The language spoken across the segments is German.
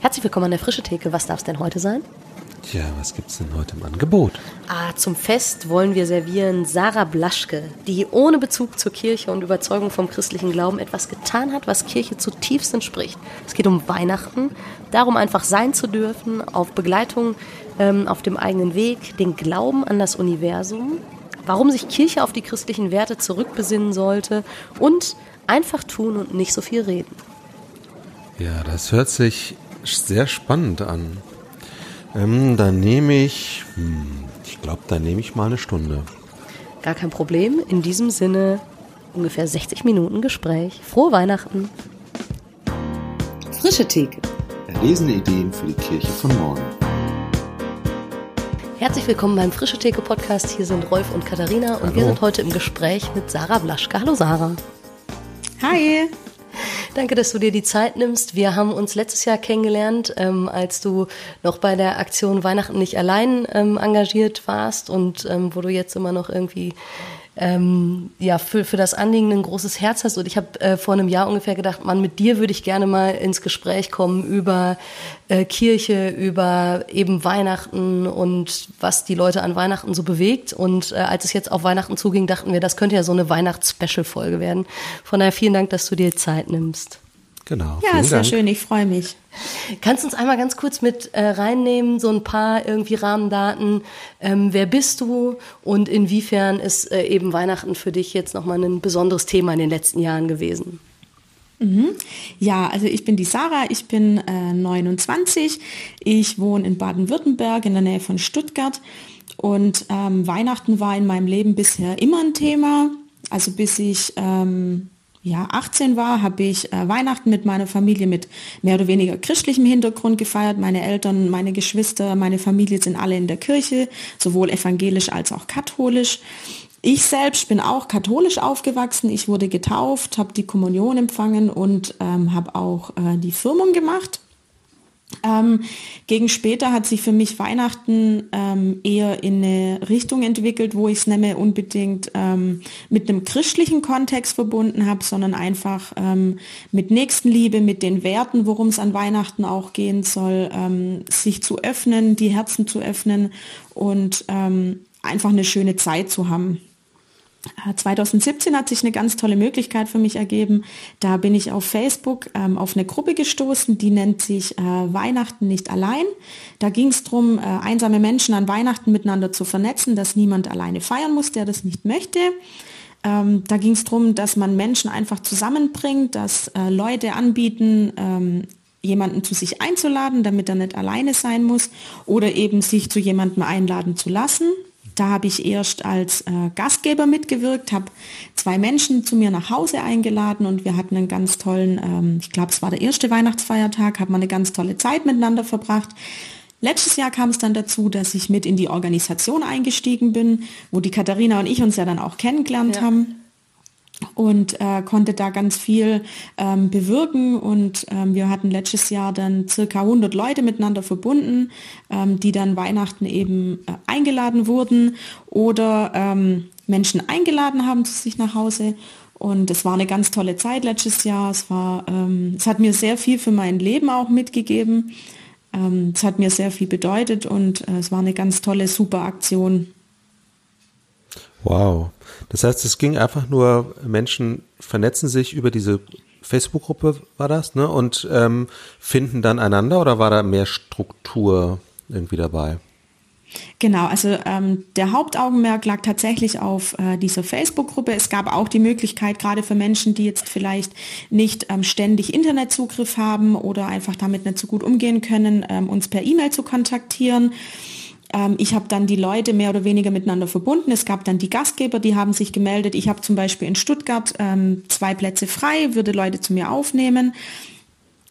Herzlich willkommen an der Frische Theke. Was darf es denn heute sein? Tja, was gibt's denn heute im Angebot? Ah, zum Fest wollen wir servieren Sarah Blaschke, die ohne Bezug zur Kirche und Überzeugung vom christlichen Glauben etwas getan hat, was Kirche zutiefst entspricht. Es geht um Weihnachten, darum einfach sein zu dürfen, auf Begleitung ähm, auf dem eigenen Weg, den Glauben an das Universum, warum sich Kirche auf die christlichen Werte zurückbesinnen sollte und einfach tun und nicht so viel reden. Ja, das hört sich sehr spannend an. Ähm, dann nehme ich, hm, ich glaube, dann nehme ich mal eine Stunde. Gar kein Problem. In diesem Sinne ungefähr 60 Minuten Gespräch. Frohe Weihnachten. Frische Theke. Erlesene Ideen für die Kirche von morgen. Herzlich willkommen beim Frische Theke Podcast. Hier sind Rolf und Katharina und Hallo. wir sind heute im Gespräch mit Sarah Blaschke. Hallo Sarah. Hi. Danke, dass du dir die Zeit nimmst. Wir haben uns letztes Jahr kennengelernt, ähm, als du noch bei der Aktion Weihnachten nicht allein ähm, engagiert warst und ähm, wo du jetzt immer noch irgendwie ähm, ja, für, für das Anliegen ein großes Herz hast. Und ich habe äh, vor einem Jahr ungefähr gedacht, Mann, mit dir würde ich gerne mal ins Gespräch kommen über äh, Kirche, über eben Weihnachten und was die Leute an Weihnachten so bewegt. Und äh, als es jetzt auf Weihnachten zuging, dachten wir, das könnte ja so eine Weihnachts-Special-Folge werden. Von daher vielen Dank, dass du dir Zeit nimmst. Genau. Ja, sehr Dank. schön, ich freue mich. Kannst du uns einmal ganz kurz mit äh, reinnehmen, so ein paar irgendwie Rahmendaten. Ähm, wer bist du und inwiefern ist äh, eben Weihnachten für dich jetzt nochmal ein besonderes Thema in den letzten Jahren gewesen? Ja, also ich bin die Sarah, ich bin äh, 29, ich wohne in Baden-Württemberg in der Nähe von Stuttgart und ähm, Weihnachten war in meinem Leben bisher immer ein Thema. Also bis ich ähm, ja, 18 war, habe ich äh, Weihnachten mit meiner Familie mit mehr oder weniger christlichem Hintergrund gefeiert. Meine Eltern, meine Geschwister, meine Familie sind alle in der Kirche, sowohl evangelisch als auch katholisch. Ich selbst bin auch katholisch aufgewachsen. Ich wurde getauft, habe die Kommunion empfangen und ähm, habe auch äh, die Firmung gemacht. Ähm, gegen später hat sich für mich Weihnachten ähm, eher in eine Richtung entwickelt, wo ich es nicht mehr unbedingt ähm, mit einem christlichen Kontext verbunden habe, sondern einfach ähm, mit Nächstenliebe, mit den Werten, worum es an Weihnachten auch gehen soll, ähm, sich zu öffnen, die Herzen zu öffnen und ähm, einfach eine schöne Zeit zu haben. 2017 hat sich eine ganz tolle Möglichkeit für mich ergeben. Da bin ich auf Facebook ähm, auf eine Gruppe gestoßen, die nennt sich äh, Weihnachten nicht allein. Da ging es darum, äh, einsame Menschen an Weihnachten miteinander zu vernetzen, dass niemand alleine feiern muss, der das nicht möchte. Ähm, da ging es darum, dass man Menschen einfach zusammenbringt, dass äh, Leute anbieten, ähm, jemanden zu sich einzuladen, damit er nicht alleine sein muss oder eben sich zu jemandem einladen zu lassen. Da habe ich erst als äh, Gastgeber mitgewirkt, habe zwei Menschen zu mir nach Hause eingeladen und wir hatten einen ganz tollen, ähm, ich glaube es war der erste Weihnachtsfeiertag, haben wir eine ganz tolle Zeit miteinander verbracht. Letztes Jahr kam es dann dazu, dass ich mit in die Organisation eingestiegen bin, wo die Katharina und ich uns ja dann auch kennengelernt Ja. haben und äh, konnte da ganz viel ähm, bewirken und ähm, wir hatten letztes Jahr dann circa 100 Leute miteinander verbunden, ähm, die dann Weihnachten eben äh, eingeladen wurden oder ähm, Menschen eingeladen haben zu sich nach Hause und es war eine ganz tolle Zeit letztes Jahr. Es war, ähm, es hat mir sehr viel für mein Leben auch mitgegeben. Ähm, es hat mir sehr viel bedeutet und äh, es war eine ganz tolle, super Aktion. Wow. Das heißt, es ging einfach nur, Menschen vernetzen sich über diese Facebook-Gruppe, war das, ne? Und ähm, finden dann einander oder war da mehr Struktur irgendwie dabei? Genau, also ähm, der Hauptaugenmerk lag tatsächlich auf äh, dieser Facebook-Gruppe. Es gab auch die Möglichkeit, gerade für Menschen, die jetzt vielleicht nicht ähm, ständig Internetzugriff haben oder einfach damit nicht so gut umgehen können, ähm, uns per E-Mail zu kontaktieren. Ähm, ich habe dann die Leute mehr oder weniger miteinander verbunden. Es gab dann die Gastgeber, die haben sich gemeldet. Ich habe zum Beispiel in Stuttgart ähm, zwei Plätze frei, würde Leute zu mir aufnehmen.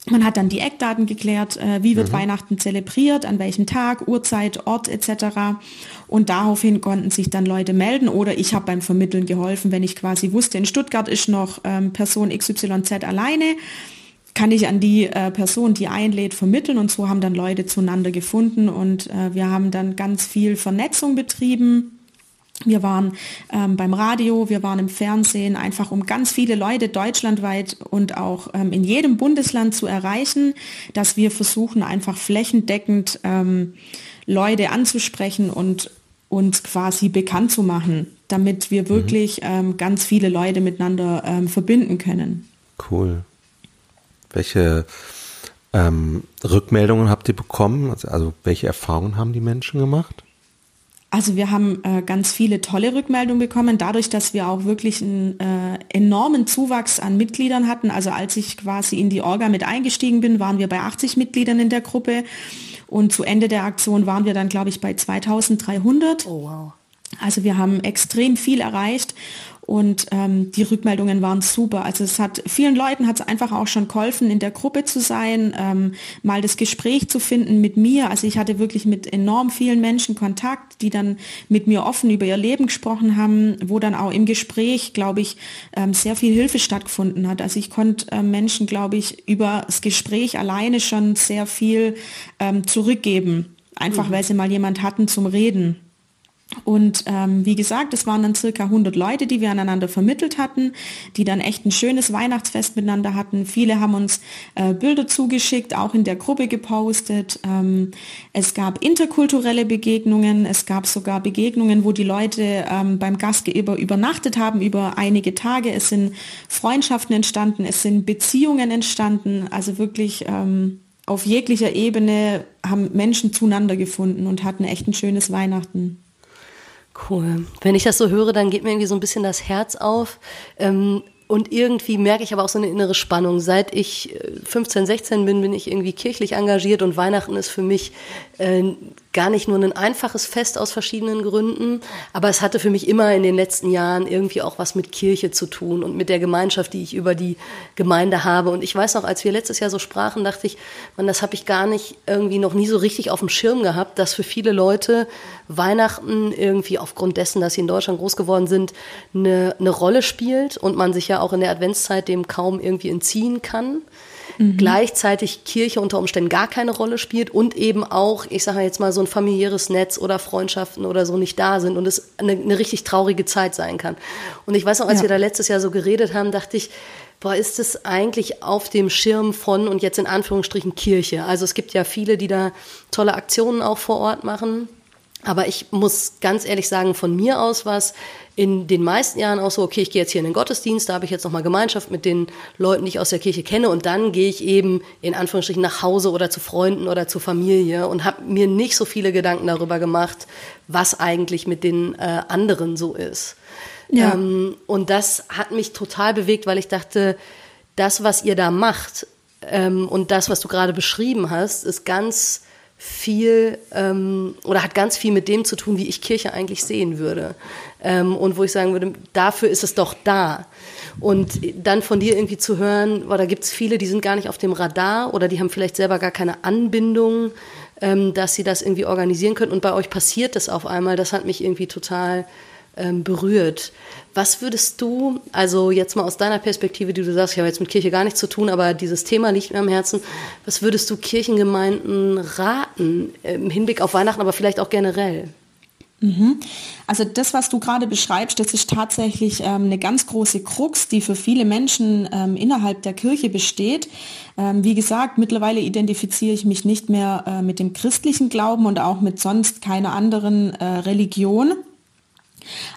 Man hat dann die Eckdaten geklärt, äh, wie wird Weihnachten zelebriert, an welchem Tag, Uhrzeit, Ort etc. Und daraufhin konnten sich dann Leute melden oder ich habe beim Vermitteln geholfen, wenn ich quasi wusste, in Stuttgart ist noch ähm, Person XYZ alleine, kann ich an die äh, Person, die einlädt, vermitteln und so haben dann Leute zueinander gefunden und äh, wir haben dann ganz viel Vernetzung betrieben Wir waren ähm, beim Radio, wir waren im Fernsehen, einfach um ganz viele Leute deutschlandweit und auch ähm, in jedem Bundesland zu erreichen, dass wir versuchen, einfach flächendeckend ähm, Leute anzusprechen und uns quasi bekannt zu machen, damit wir mhm. wirklich mhm. ganz viele Leute miteinander ähm, verbinden können. Cool. Welche ähm, Rückmeldungen habt ihr bekommen? Also, also welche Erfahrungen haben die Menschen gemacht? Also wir haben äh, ganz viele tolle Rückmeldungen bekommen, dadurch, dass wir auch wirklich einen äh, enormen Zuwachs an Mitgliedern hatten. Also als ich quasi in die Orga mit eingestiegen bin, waren wir bei 80 Mitgliedern in der Gruppe und zu Ende der Aktion waren wir dann, glaube ich, bei 2300. Oh, wow. Also wir haben extrem viel erreicht und ähm, die Rückmeldungen waren super. Also es hat vielen Leuten hat es einfach auch schon geholfen, in der Gruppe zu sein, ähm, mal das Gespräch zu finden mit mir. Also ich hatte wirklich mit enorm vielen Menschen Kontakt, die dann mit mir offen über ihr Leben gesprochen haben, wo dann auch im Gespräch, glaube ich, ähm, sehr viel Hilfe stattgefunden hat. Also ich konnte äh, Menschen, glaube ich, über das Gespräch alleine schon sehr viel ähm, zurückgeben. Einfach mhm. weil sie mal jemand hatten zum Reden. Und ähm, wie gesagt, es waren dann circa 100 Leute, die wir aneinander vermittelt hatten, die dann echt ein schönes Weihnachtsfest miteinander hatten. Viele haben uns äh, Bilder zugeschickt, auch in der Gruppe gepostet. Ähm, es gab interkulturelle Begegnungen, es gab sogar Begegnungen, wo die Leute ähm, beim Gastgeber übernachtet haben über einige Tage. Es sind Freundschaften entstanden, es sind Beziehungen entstanden. Also wirklich ähm, auf jeglicher Ebene haben Menschen zueinander gefunden und hatten echt ein schönes Weihnachten. Cool. Wenn ich das so höre, dann geht mir irgendwie so ein bisschen das Herz auf. Ähm, und irgendwie merke ich aber auch so eine innere Spannung. Seit ich 15, äh, 16 bin, bin ich irgendwie kirchlich engagiert und Weihnachten ist für mich äh, gar nicht nur ein einfaches Fest aus verschiedenen Gründen, aber es hatte für mich immer in den letzten Jahren irgendwie auch was mit Kirche zu tun und mit der Gemeinschaft, die ich über die Gemeinde habe. Und ich weiß noch, als wir letztes Jahr so sprachen, dachte ich, man, das habe ich gar nicht irgendwie noch nie so richtig auf dem Schirm gehabt, dass für viele Leute Weihnachten irgendwie aufgrund dessen, dass sie in Deutschland groß geworden sind, eine, eine Rolle spielt und man sich ja auch in der Adventszeit dem kaum irgendwie entziehen kann mhm. gleichzeitig Kirche unter Umständen gar keine Rolle spielt und eben auch, ich sage jetzt mal, so ein familiäres Netz oder Freundschaften oder so nicht da sind und es eine, eine richtig traurige Zeit sein kann. Und ich weiß noch, als ja. wir da letztes Jahr so geredet haben, dachte ich, boah, ist es eigentlich auf dem Schirm von und jetzt in Anführungsstrichen Kirche? Also es gibt ja viele, die da tolle Aktionen auch vor Ort machen. Aber ich muss ganz ehrlich sagen, von mir aus war es in den meisten Jahren auch so, okay, ich gehe jetzt hier in den Gottesdienst, da habe ich jetzt nochmal Gemeinschaft mit den Leuten, die ich aus der Kirche kenne und dann gehe ich eben in Anführungsstrichen nach Hause oder zu Freunden oder zu Familie und habe mir nicht so viele Gedanken darüber gemacht, was eigentlich mit den äh, anderen so ist. Ja. Ähm, und das hat mich total bewegt, weil ich dachte, das, was ihr da macht ähm, und das, was du gerade beschrieben hast, ist ganz viel ähm, oder hat ganz viel mit dem zu tun, wie ich Kirche eigentlich sehen würde. Ähm, und wo ich sagen würde, dafür ist es doch da. Und dann von dir irgendwie zu hören, boah, da gibt es viele, die sind gar nicht auf dem Radar oder die haben vielleicht selber gar keine Anbindung, ähm, dass sie das irgendwie organisieren können. Und bei euch passiert das auf einmal, das hat mich irgendwie total ähm, berührt. Was würdest du, also jetzt mal aus deiner Perspektive, die du sagst, ich habe jetzt mit Kirche gar nichts zu tun, aber dieses Thema liegt mir am Herzen, was würdest du Kirchengemeinden raten im Hinblick auf Weihnachten, aber vielleicht auch generell? Mhm. Also das, was du gerade beschreibst, das ist tatsächlich ähm, eine ganz große Krux, die für viele Menschen ähm, innerhalb der Kirche besteht. Ähm, wie gesagt, mittlerweile identifiziere ich mich nicht mehr äh, mit dem christlichen Glauben und auch mit sonst keiner anderen äh, Religion.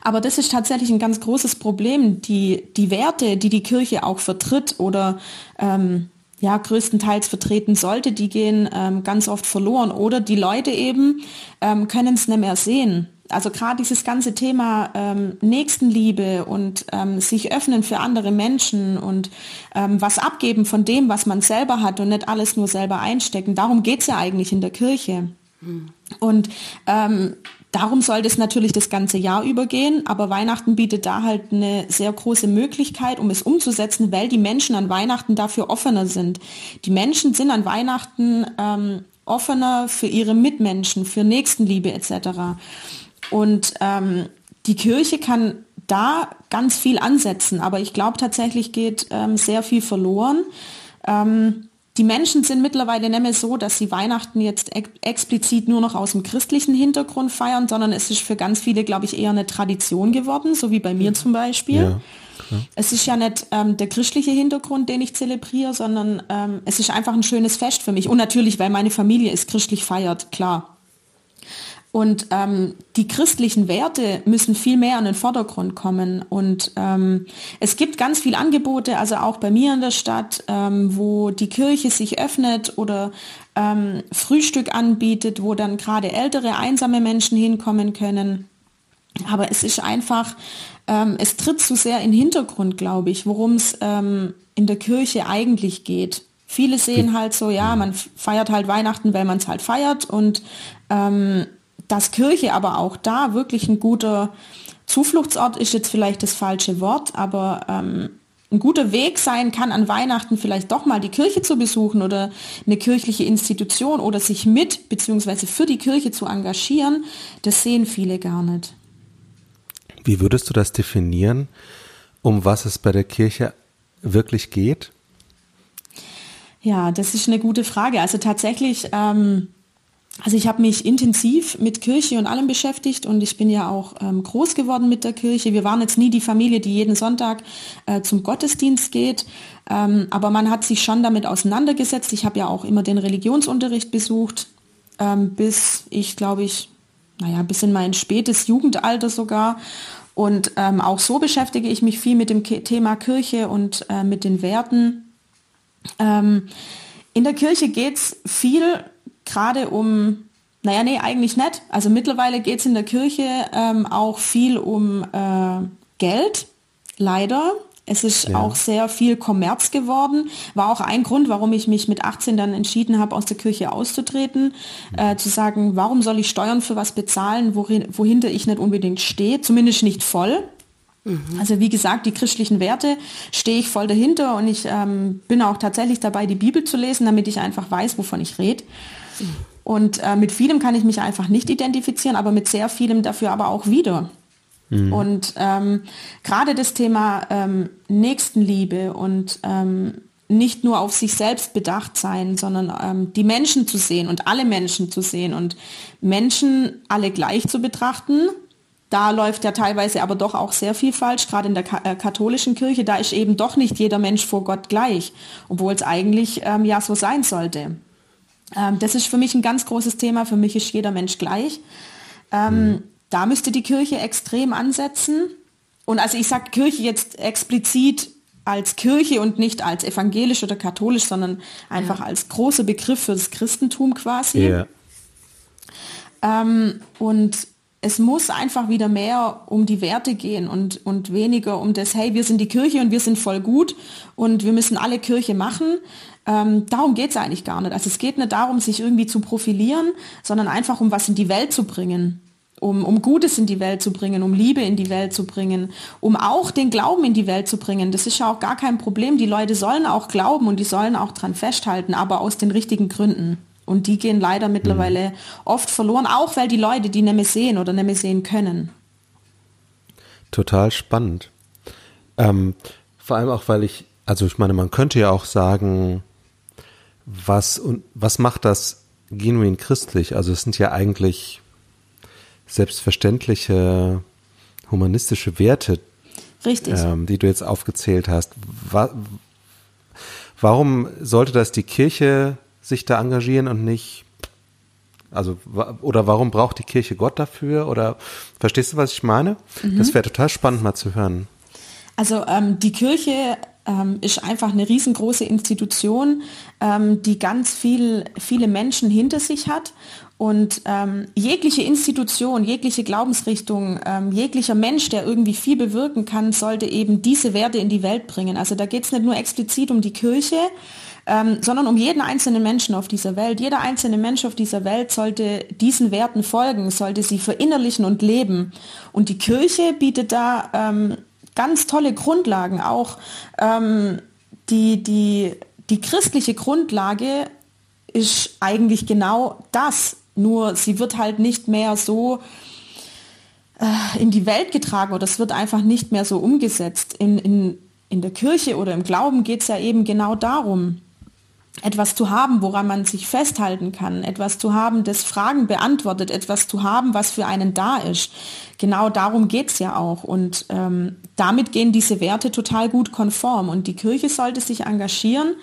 Aber das ist tatsächlich ein ganz großes Problem. Die, die Werte, die die Kirche auch vertritt oder ähm, ja, größtenteils vertreten sollte, die gehen ähm, ganz oft verloren. Oder die Leute eben ähm, können es nicht mehr sehen. Also gerade dieses ganze Thema ähm, Nächstenliebe und ähm, sich öffnen für andere Menschen und ähm, was abgeben von dem, was man selber hat und nicht alles nur selber einstecken. Darum geht's ja eigentlich in der Kirche. Mhm. Und ähm, Darum soll das natürlich das ganze Jahr übergehen, aber Weihnachten bietet da halt eine sehr große Möglichkeit, um es umzusetzen, weil die Menschen an Weihnachten dafür offener sind. Die Menschen sind an Weihnachten ähm, offener für ihre Mitmenschen, für Nächstenliebe etc. Und ähm, die Kirche kann da ganz viel ansetzen, aber ich glaube tatsächlich geht ähm, sehr viel verloren. Ähm, die Menschen sind mittlerweile nicht mehr so, dass sie Weihnachten jetzt ex explizit nur noch aus dem christlichen Hintergrund feiern, sondern es ist für ganz viele, glaube ich, eher eine Tradition geworden, so wie bei mir zum Beispiel. Ja, es ist ja nicht ähm, der christliche Hintergrund, den ich zelebriere, sondern ähm, es ist einfach ein schönes Fest für mich. Und natürlich, weil meine Familie es christlich feiert, klar. Und ähm, die christlichen Werte müssen viel mehr an den Vordergrund kommen. Und ähm, es gibt ganz viele Angebote, also auch bei mir in der Stadt, ähm, wo die Kirche sich öffnet oder ähm, Frühstück anbietet, wo dann gerade ältere, einsame Menschen hinkommen können. Aber es ist einfach, ähm, es tritt zu sehr in den Hintergrund, glaube ich, worum es ähm, in der Kirche eigentlich geht. Viele sehen halt so, ja, man feiert halt Weihnachten, weil man es halt feiert und ähm, dass Kirche aber auch da wirklich ein guter Zufluchtsort ist jetzt vielleicht das falsche Wort, aber ähm, ein guter Weg sein kann, an Weihnachten vielleicht doch mal die Kirche zu besuchen oder eine kirchliche Institution oder sich mit bzw. für die Kirche zu engagieren, das sehen viele gar nicht. Wie würdest du das definieren, um was es bei der Kirche wirklich geht? Ja, das ist eine gute Frage. Also tatsächlich ähm, also ich habe mich intensiv mit Kirche und allem beschäftigt und ich bin ja auch ähm, groß geworden mit der Kirche. Wir waren jetzt nie die Familie, die jeden Sonntag äh, zum Gottesdienst geht, ähm, aber man hat sich schon damit auseinandergesetzt. Ich habe ja auch immer den Religionsunterricht besucht, ähm, bis ich glaube ich, naja, bis in mein spätes Jugendalter sogar. Und ähm, auch so beschäftige ich mich viel mit dem Thema Kirche und äh, mit den Werten. Ähm, in der Kirche geht es viel gerade um, naja, nee, eigentlich nicht. Also mittlerweile geht es in der Kirche ähm, auch viel um äh, Geld, leider. Es ist ja. auch sehr viel Kommerz geworden. War auch ein Grund, warum ich mich mit 18 dann entschieden habe, aus der Kirche auszutreten. Äh, zu sagen, warum soll ich Steuern für was bezahlen, worin, wohinter ich nicht unbedingt stehe, zumindest nicht voll. Mhm. Also wie gesagt, die christlichen Werte stehe ich voll dahinter und ich ähm, bin auch tatsächlich dabei, die Bibel zu lesen, damit ich einfach weiß, wovon ich rede. Und äh, mit vielem kann ich mich einfach nicht identifizieren, aber mit sehr vielem dafür aber auch wieder. Mhm. Und ähm, gerade das Thema ähm, Nächstenliebe und ähm, nicht nur auf sich selbst bedacht sein, sondern ähm, die Menschen zu sehen und alle Menschen zu sehen und Menschen alle gleich zu betrachten. Da läuft ja teilweise aber doch auch sehr viel falsch, gerade in der äh, katholischen Kirche. Da ist eben doch nicht jeder Mensch vor Gott gleich, obwohl es eigentlich ähm, ja so sein sollte. Ähm, das ist für mich ein ganz großes Thema. Für mich ist jeder Mensch gleich. Ähm, mhm. Da müsste die Kirche extrem ansetzen. Und also ich sage Kirche jetzt explizit als Kirche und nicht als evangelisch oder katholisch, sondern einfach ja. als großer Begriff für das Christentum quasi. Ja. Ähm, und es muss einfach wieder mehr um die Werte gehen und, und weniger um das, hey, wir sind die Kirche und wir sind voll gut und wir müssen alle Kirche machen, ähm, darum geht es eigentlich gar nicht. Also es geht nicht darum, sich irgendwie zu profilieren, sondern einfach um was in die Welt zu bringen. Um, um Gutes in die Welt zu bringen, um Liebe in die Welt zu bringen, um auch den Glauben in die Welt zu bringen. Das ist ja auch gar kein Problem. Die Leute sollen auch glauben und die sollen auch dran festhalten, aber aus den richtigen Gründen. Und die gehen leider mittlerweile mhm. oft verloren, auch weil die Leute die nicht mehr sehen oder nicht mehr sehen können. Total spannend. Ähm, vor allem auch, weil ich, also ich meine, man könnte ja auch sagen, was, und, was macht das genuin christlich? Also es sind ja eigentlich selbstverständliche humanistische Werte, Richtig. Ähm, die du jetzt aufgezählt hast. Wa warum sollte das die Kirche sich da engagieren und nicht, also, oder warum braucht die Kirche Gott dafür? Oder verstehst du, was ich meine? Mhm. Das wäre total spannend mal zu hören. Also ähm, die Kirche ähm, ist einfach eine riesengroße Institution, ähm, die ganz viel, viele Menschen hinter sich hat. Und ähm, jegliche Institution, jegliche Glaubensrichtung, ähm, jeglicher Mensch, der irgendwie viel bewirken kann, sollte eben diese Werte in die Welt bringen. Also da geht es nicht nur explizit um die Kirche, ähm, sondern um jeden einzelnen Menschen auf dieser Welt. Jeder einzelne Mensch auf dieser Welt sollte diesen Werten folgen, sollte sie verinnerlichen und leben. Und die Kirche bietet da ähm, ganz tolle Grundlagen, auch ähm, die, die, die christliche Grundlage ist eigentlich genau das. Nur sie wird halt nicht mehr so äh, in die Welt getragen oder es wird einfach nicht mehr so umgesetzt. In, in, in der Kirche oder im Glauben geht es ja eben genau darum, etwas zu haben, woran man sich festhalten kann, etwas zu haben, das Fragen beantwortet, etwas zu haben, was für einen da ist. Genau darum geht's ja auch. Und ähm, damit gehen diese Werte total gut konform. Und die Kirche sollte sich engagieren,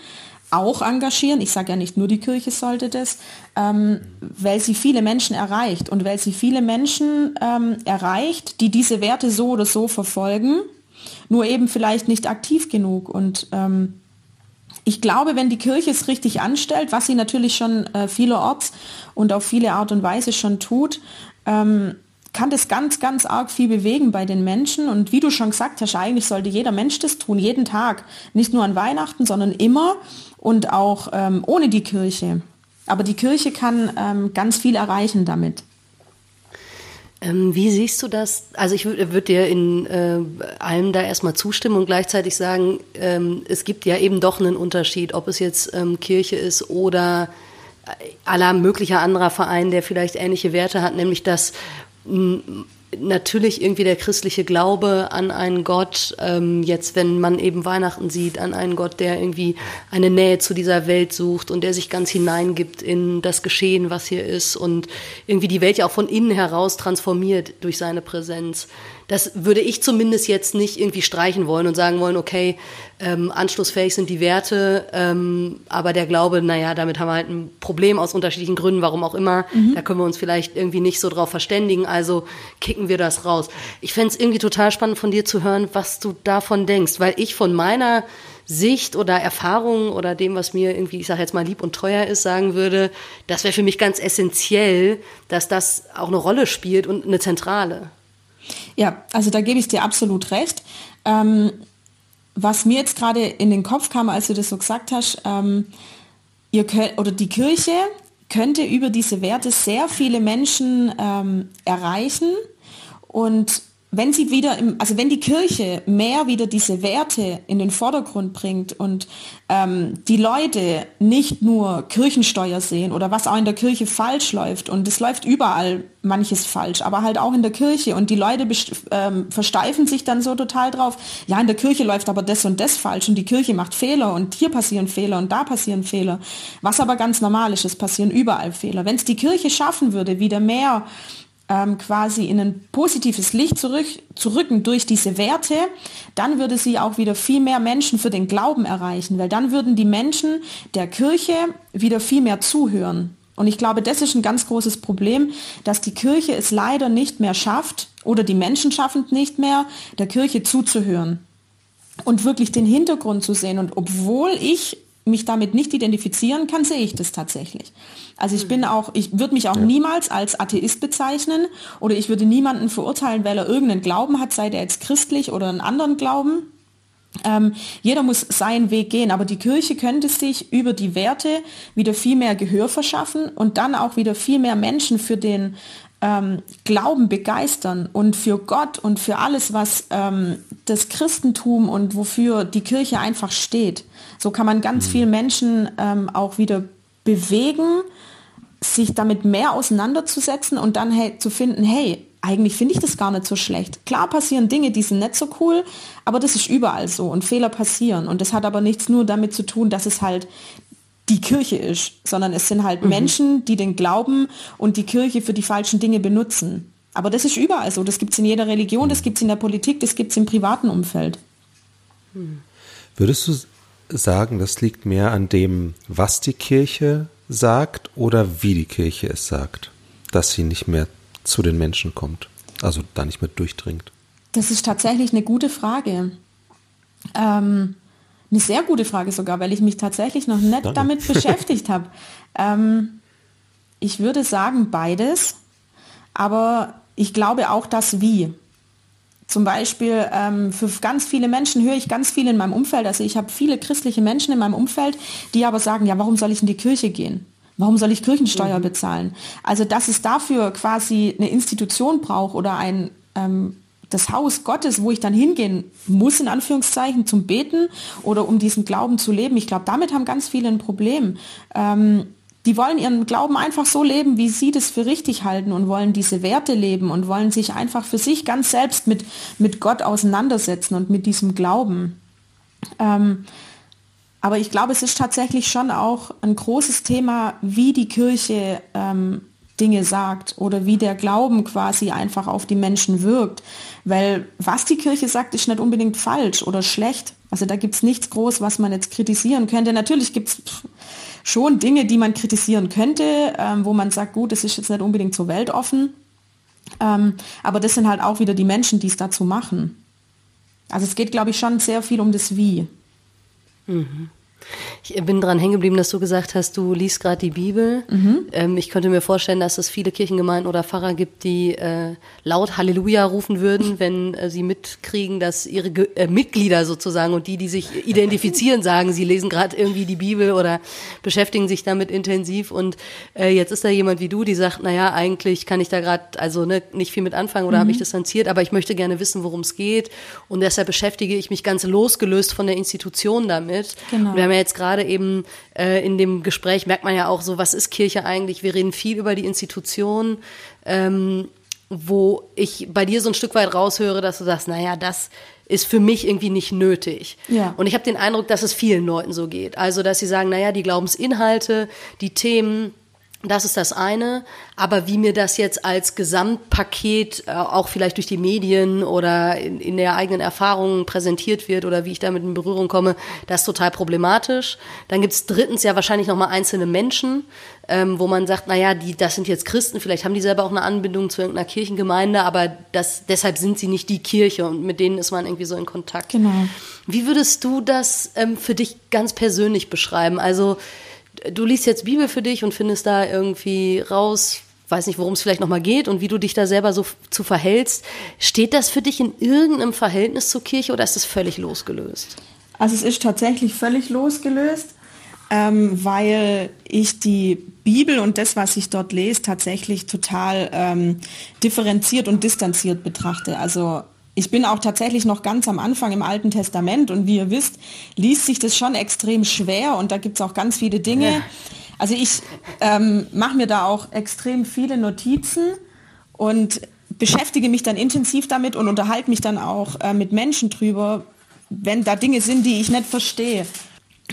auch engagieren. Ich sage ja nicht nur die Kirche sollte das, ähm, weil sie viele Menschen erreicht und weil sie viele Menschen ähm, erreicht, die diese Werte so oder so verfolgen, nur eben vielleicht nicht aktiv genug. Und ähm, ich glaube, wenn die Kirche es richtig anstellt, was sie natürlich schon äh, vielerorts und auf viele Art und Weise schon tut, ähm, kann das ganz, ganz arg viel bewegen bei den Menschen. Und wie du schon gesagt hast, eigentlich sollte jeder Mensch das tun, jeden Tag. Nicht nur an Weihnachten, sondern immer und auch ähm, ohne die Kirche. Aber die Kirche kann ähm, ganz viel erreichen damit. Ähm, wie siehst du das? Also ich würde würd dir in äh, allem da erstmal zustimmen und gleichzeitig sagen, ähm, es gibt ja eben doch einen Unterschied, ob es jetzt ähm, Kirche ist oder äh, aller möglicher anderer Verein, der vielleicht ähnliche Werte hat, nämlich dass natürlich irgendwie der christliche Glaube an einen Gott, ähm, jetzt wenn man eben Weihnachten sieht, an einen Gott, der irgendwie eine Nähe zu dieser Welt sucht und der sich ganz hineingibt in das Geschehen, was hier ist und irgendwie die Welt ja auch von innen heraus transformiert durch seine Präsenz. Das würde ich zumindest jetzt nicht irgendwie streichen wollen und sagen wollen, okay, ähm, anschlussfähig sind die Werte, ähm, aber der Glaube, naja, damit haben wir halt ein Problem aus unterschiedlichen Gründen, warum auch immer. Mhm. Da können wir uns vielleicht irgendwie nicht so drauf verständigen, also kicken wir das raus. Ich fände es irgendwie total spannend von dir zu hören, was du davon denkst, weil ich von meiner Sicht oder Erfahrung oder dem, was mir irgendwie, ich sage jetzt mal, lieb und teuer ist, sagen würde, das wäre für mich ganz essentiell, dass das auch eine Rolle spielt und eine zentrale. Ja, also da gebe ich dir absolut recht. Ähm, was mir jetzt gerade in den Kopf kam, als du das so gesagt hast, ähm, ihr könnt, oder die Kirche könnte über diese Werte sehr viele Menschen ähm, erreichen und wenn sie wieder im, also wenn die Kirche mehr wieder diese Werte in den Vordergrund bringt und ähm, die Leute nicht nur Kirchensteuer sehen oder was auch in der Kirche falsch läuft und es läuft überall manches falsch, aber halt auch in der Kirche und die Leute ähm, versteifen sich dann so total drauf, ja in der Kirche läuft aber das und das falsch und die Kirche macht Fehler und hier passieren Fehler und da passieren Fehler, was aber ganz normal ist, es passieren überall Fehler. Wenn es die Kirche schaffen würde, wieder mehr ähm, quasi in ein positives Licht zurück, zu rücken durch diese Werte, dann würde sie auch wieder viel mehr Menschen für den Glauben erreichen, weil dann würden die Menschen der Kirche wieder viel mehr zuhören. Und ich glaube, das ist ein ganz großes Problem, dass die Kirche es leider nicht mehr schafft oder die Menschen schaffen nicht mehr, der Kirche zuzuhören und wirklich den Hintergrund zu sehen. Und obwohl ich mich damit nicht identifizieren kann, sehe ich das tatsächlich. Also ich bin auch, ich würde mich auch ja. niemals als Atheist bezeichnen oder ich würde niemanden verurteilen, weil er irgendeinen Glauben hat, sei der jetzt christlich oder einen anderen Glauben. Ähm, jeder muss seinen Weg gehen, aber die Kirche könnte sich über die Werte wieder viel mehr Gehör verschaffen und dann auch wieder viel mehr Menschen für den ähm, Glauben begeistern und für Gott und für alles, was ähm, das Christentum und wofür die Kirche einfach steht. So kann man ganz mhm. viel Menschen ähm, auch wieder bewegen, sich damit mehr auseinanderzusetzen und dann hey, zu finden, hey, eigentlich finde ich das gar nicht so schlecht. Klar passieren Dinge, die sind nicht so cool, aber das ist überall so und Fehler passieren. Und das hat aber nichts nur damit zu tun, dass es halt die Kirche ist, sondern es sind halt mhm. Menschen, die den Glauben und die Kirche für die falschen Dinge benutzen. Aber das ist überall so. Das gibt es in jeder Religion, das gibt es in der Politik, das gibt es im privaten Umfeld. Würdest du sagen, das liegt mehr an dem, was die Kirche sagt oder wie die Kirche es sagt, dass sie nicht mehr zu den Menschen kommt, also da nicht mehr durchdringt? Das ist tatsächlich eine gute Frage. Ähm, eine sehr gute Frage sogar, weil ich mich tatsächlich noch nicht Danke. damit beschäftigt habe. Ähm, ich würde sagen beides, aber ich glaube auch das Wie. Zum Beispiel ähm, für ganz viele Menschen höre ich ganz viel in meinem Umfeld. Also ich habe viele christliche Menschen in meinem Umfeld, die aber sagen, ja, warum soll ich in die Kirche gehen? Warum soll ich Kirchensteuer mhm. bezahlen? Also dass es dafür quasi eine Institution braucht oder ein ähm, das Haus Gottes, wo ich dann hingehen muss, in Anführungszeichen, zum Beten oder um diesen Glauben zu leben. Ich glaube, damit haben ganz viele ein Problem. Ähm, die wollen ihren Glauben einfach so leben, wie sie das für richtig halten und wollen diese Werte leben und wollen sich einfach für sich ganz selbst mit, mit Gott auseinandersetzen und mit diesem Glauben. Ähm, Aber ich glaube, es ist tatsächlich schon auch ein großes Thema, wie die Kirche ähm, Dinge sagt oder wie der Glauben quasi einfach auf die Menschen wirkt. Weil was die Kirche sagt, ist nicht unbedingt falsch oder schlecht. Also da gibt es nichts groß, was man jetzt kritisieren könnte. Natürlich gibt es schon Dinge, die man kritisieren könnte, ähm, wo man sagt, gut, das ist jetzt nicht unbedingt so weltoffen. Ähm, aber das sind halt auch wieder die Menschen, die es dazu machen. Also es geht, glaube ich, schon sehr viel um das Wie. Mhm. Ich bin dran hängen geblieben, dass du gesagt hast, du liest gerade die Bibel. Mhm. Ähm, ich könnte mir vorstellen, dass es viele Kirchengemeinden oder Pfarrer gibt, die äh, laut Halleluja rufen würden, wenn äh, sie mitkriegen, dass ihre Ge äh, Mitglieder sozusagen und die, die sich identifizieren, sagen, sie lesen gerade irgendwie die Bibel oder beschäftigen sich damit intensiv. Und äh, jetzt ist da jemand wie du, die sagt, naja, eigentlich kann ich da gerade also ne, nicht viel mit anfangen oder mhm. habe ich distanziert, aber ich möchte gerne wissen, worum es geht. Und deshalb beschäftige ich mich ganz losgelöst von der Institution damit. Genau. wir haben ja jetzt gerade eben äh, in dem Gespräch merkt man ja auch so, was ist Kirche eigentlich? Wir reden viel über die Institution, ähm, wo ich bei dir so ein Stück weit raushöre, dass du sagst, naja, das ist für mich irgendwie nicht nötig. Ja. Und ich habe den Eindruck, dass es vielen Leuten so geht. Also, dass sie sagen, naja, die Glaubensinhalte, die Themen, das ist das eine, aber wie mir das jetzt als Gesamtpaket äh, auch vielleicht durch die Medien oder in, in, der eigenen Erfahrung präsentiert wird oder wie ich damit in Berührung komme, das ist total problematisch. Dann gibt's drittens ja wahrscheinlich nochmal einzelne Menschen, ähm, wo man sagt, naja, die, das sind jetzt Christen, vielleicht haben die selber auch eine Anbindung zu irgendeiner Kirchengemeinde, aber das, deshalb sind sie nicht die Kirche und mit denen ist man irgendwie so in Kontakt. Genau. Wie würdest du das ähm, für dich ganz persönlich beschreiben? Also du liest jetzt Bibel für dich und findest da irgendwie raus, weiß nicht, worum es vielleicht nochmal geht und wie du dich da selber so zu verhältst. Steht das für dich in irgendeinem Verhältnis zur Kirche oder ist es völlig losgelöst? Also es ist tatsächlich völlig losgelöst, ähm, weil ich die Bibel und das, was ich dort lese, tatsächlich total ähm, differenziert und distanziert betrachte. Also ich bin auch tatsächlich noch ganz am Anfang im Alten Testament und wie ihr wisst, liest sich das schon extrem schwer und da gibt es auch ganz viele Dinge. Ja. Also ich ähm, mache mir da auch extrem viele Notizen und beschäftige mich dann intensiv damit und unterhalte mich dann auch äh, mit Menschen drüber, wenn da Dinge sind, die ich nicht verstehe.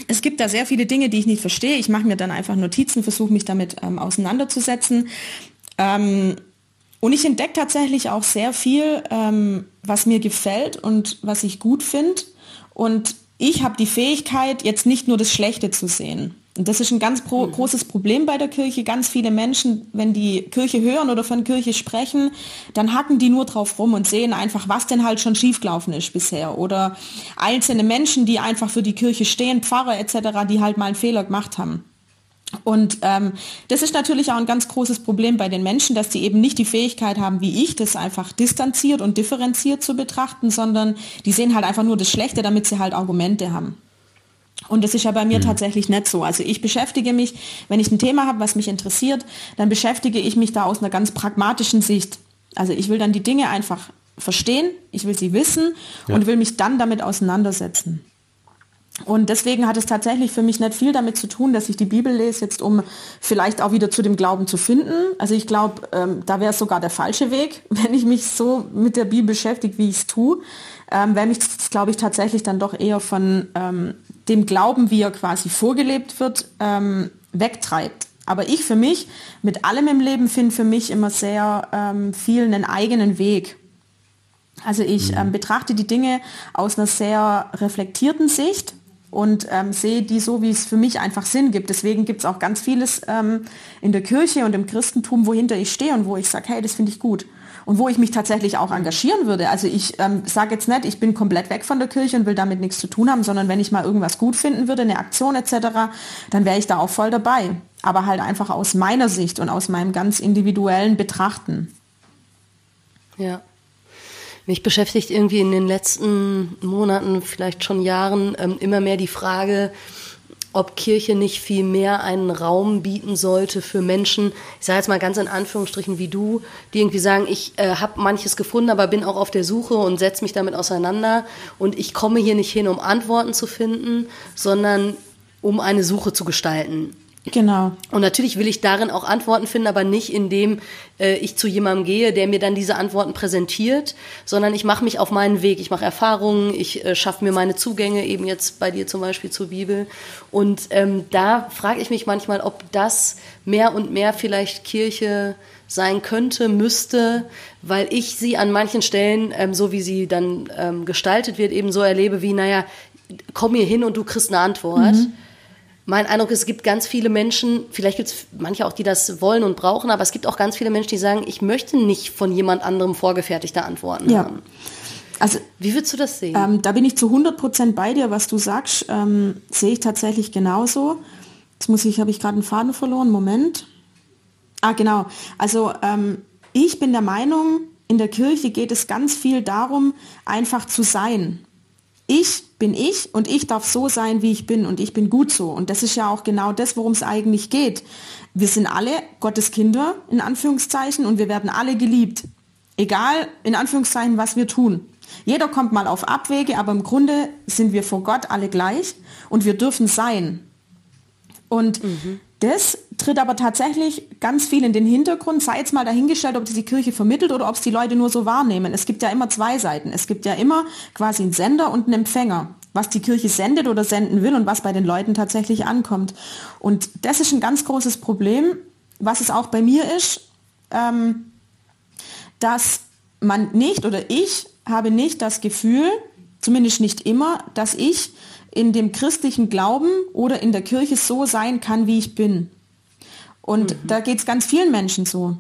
Es gibt da sehr viele Dinge, die ich nicht verstehe. Ich mache mir dann einfach Notizen, versuche mich damit ähm, auseinanderzusetzen. Ähm, und ich entdecke tatsächlich auch sehr viel, ähm, was mir gefällt und was ich gut finde. Und ich habe die Fähigkeit, jetzt nicht nur das Schlechte zu sehen. Und das ist ein ganz pro mhm. großes Problem bei der Kirche. Ganz viele Menschen, wenn die Kirche hören oder von Kirche sprechen, dann hacken die nur drauf rum und sehen einfach, was denn halt schon schiefgelaufen ist bisher. Oder einzelne Menschen, die einfach für die Kirche stehen, Pfarrer etc., die halt mal einen Fehler gemacht haben. Und ähm, das ist natürlich auch ein ganz großes Problem bei den Menschen, dass die eben nicht die Fähigkeit haben, wie ich, das einfach distanziert und differenziert zu betrachten, sondern die sehen halt einfach nur das Schlechte, damit sie halt Argumente haben. Und das ist ja bei mir mhm. tatsächlich nicht so. Also ich beschäftige mich, wenn ich ein Thema habe, was mich interessiert, dann beschäftige ich mich da aus einer ganz pragmatischen Sicht. Also ich will dann die Dinge einfach verstehen, ich will sie wissen ja. und will mich dann damit auseinandersetzen. Und deswegen hat es tatsächlich für mich nicht viel damit zu tun, dass ich die Bibel lese, jetzt um vielleicht auch wieder zu dem Glauben zu finden. Also ich glaube, ähm, da wäre es sogar der falsche Weg, wenn ich mich so mit der Bibel beschäftige, wie ich es tue. Ähm, wenn mich das, glaube ich, tatsächlich dann doch eher von ähm, dem Glauben, wie er quasi vorgelebt wird, ähm, wegtreibt. Aber ich für mich, mit allem im Leben, finde für mich immer sehr ähm, viel einen eigenen Weg. Also ich mhm. ähm, betrachte die Dinge aus einer sehr reflektierten Sicht und ähm, sehe die so, wie es für mich einfach Sinn gibt. Deswegen gibt es auch ganz vieles ähm, in der Kirche und im Christentum, wohinter ich stehe und wo ich sage, hey, das finde ich gut. Und wo ich mich tatsächlich auch engagieren würde. Also ich ähm, sage jetzt nicht, ich bin komplett weg von der Kirche und will damit nichts zu tun haben, sondern wenn ich mal irgendwas gut finden würde, eine Aktion etc., dann wäre ich da auch voll dabei. Aber halt einfach aus meiner Sicht und aus meinem ganz individuellen Betrachten. Ja. Mich beschäftigt irgendwie in den letzten Monaten, vielleicht schon Jahren, ähm, immer mehr die Frage, ob Kirche nicht viel mehr einen Raum bieten sollte für Menschen, ich sage jetzt mal ganz in Anführungsstrichen wie du, die irgendwie sagen, ich äh, habe manches gefunden, aber bin auch auf der Suche und setze mich damit auseinander und ich komme hier nicht hin, um Antworten zu finden, sondern um eine Suche zu gestalten. Genau. Und natürlich will ich darin auch Antworten finden, aber nicht indem äh, ich zu jemandem gehe, der mir dann diese Antworten präsentiert, sondern ich mache mich auf meinen Weg. Ich mache Erfahrungen, ich äh, schaffe mir meine Zugänge, eben jetzt bei dir zum Beispiel zur Bibel. Und ähm, da frage ich mich manchmal, ob das mehr und mehr vielleicht Kirche sein könnte, müsste, weil ich sie an manchen Stellen, ähm, so wie sie dann ähm, gestaltet wird, eben so erlebe wie, naja, komm hier hin und du kriegst eine Antwort. Mhm mein Eindruck ist, es gibt ganz viele Menschen, vielleicht gibt es manche auch, die das wollen und brauchen, aber es gibt auch ganz viele Menschen, die sagen, ich möchte nicht von jemand anderem vorgefertigte Antworten ja. haben. Also, Wie würdest du das sehen? Ähm, da bin ich zu 100 Prozent bei dir, was du sagst, ähm, sehe ich tatsächlich genauso. Jetzt muss ich, habe ich gerade einen Faden verloren, Moment. Ah, genau. Also ähm, ich bin der Meinung, in der Kirche geht es ganz viel darum, einfach zu sein. Ich bin ich und ich darf so sein, wie ich bin und ich bin gut so. Und das ist ja auch genau das, worum es eigentlich geht. Wir sind alle Gottes Kinder, in Anführungszeichen, und wir werden alle geliebt. Egal, in Anführungszeichen, was wir tun. Jeder kommt mal auf Abwege, aber im Grunde sind wir vor Gott alle gleich und wir dürfen sein. Und mhm. Das tritt aber tatsächlich ganz viel in den Hintergrund, sei jetzt mal dahingestellt, ob das die Kirche vermittelt oder ob es die Leute nur so wahrnehmen. Es gibt ja immer zwei Seiten. Es gibt ja immer quasi einen Sender und einen Empfänger, was die Kirche sendet oder senden will und was bei den Leuten tatsächlich ankommt. Und das ist ein ganz großes Problem, was es auch bei mir ist, ähm, dass man nicht oder ich habe nicht das Gefühl, zumindest nicht immer, dass ich in dem christlichen Glauben oder in der Kirche so sein kann, wie ich bin. Und mhm. da geht es ganz vielen Menschen so.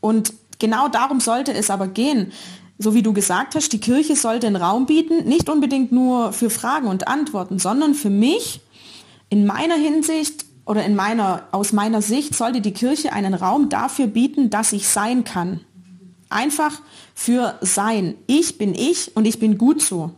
Und genau darum sollte es aber gehen. So wie du gesagt hast, die Kirche sollte einen Raum bieten, nicht unbedingt nur für Fragen und Antworten, sondern für mich in meiner Hinsicht oder in meiner, aus meiner Sicht sollte die Kirche einen Raum dafür bieten, dass ich sein kann. Einfach für sein. Ich bin ich und ich bin gut so.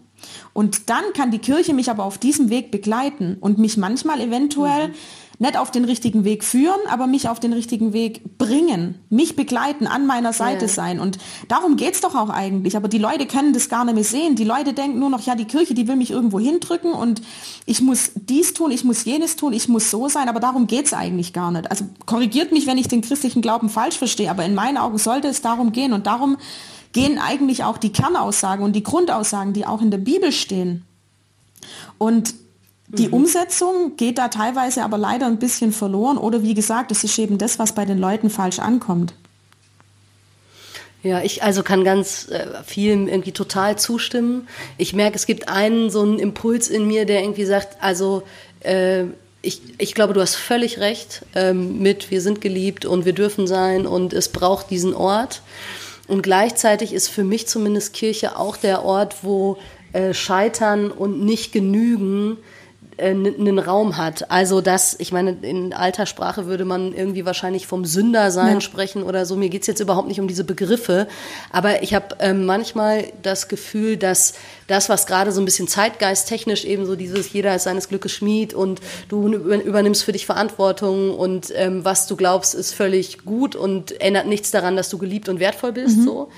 Und dann kann die Kirche mich aber auf diesem Weg begleiten und mich manchmal eventuell mhm nicht auf den richtigen Weg führen, aber mich auf den richtigen Weg bringen, mich begleiten, an meiner Seite ja. sein. Und darum geht's doch auch eigentlich. Aber die Leute können das gar nicht mehr sehen. Die Leute denken nur noch, ja, die Kirche, die will mich irgendwo hindrücken und ich muss dies tun, ich muss jenes tun, ich muss so sein. Aber darum geht's eigentlich gar nicht. Also korrigiert mich, wenn ich den christlichen Glauben falsch verstehe. Aber in meinen Augen sollte es darum gehen. Und darum gehen eigentlich auch die Kernaussagen und die Grundaussagen, die auch in der Bibel stehen. Und die mhm. Umsetzung geht da teilweise aber leider ein bisschen verloren oder wie gesagt, es ist eben das, was bei den Leuten falsch ankommt. Ja, ich also kann ganz äh, vielen irgendwie total zustimmen. Ich merke, es gibt einen so einen Impuls in mir, der irgendwie sagt, also äh, ich, ich glaube, du hast völlig recht ähm, mit, wir sind geliebt und wir dürfen sein und es braucht diesen Ort. Und gleichzeitig ist für mich zumindest Kirche auch der Ort, wo äh, Scheitern und nicht genügen einen Raum hat. Also das, ich meine, in alter Sprache würde man irgendwie wahrscheinlich vom Sündersein ja. sprechen oder so. Mir geht's jetzt überhaupt nicht um diese Begriffe. Aber ich habe ähm, manchmal das Gefühl, dass das, was gerade so ein bisschen zeitgeisttechnisch eben so dieses jeder ist seines Glückes Schmied und du übernimmst für dich Verantwortung und ähm, was du glaubst, ist völlig gut und ändert nichts daran, dass du geliebt und wertvoll bist. Mhm. so.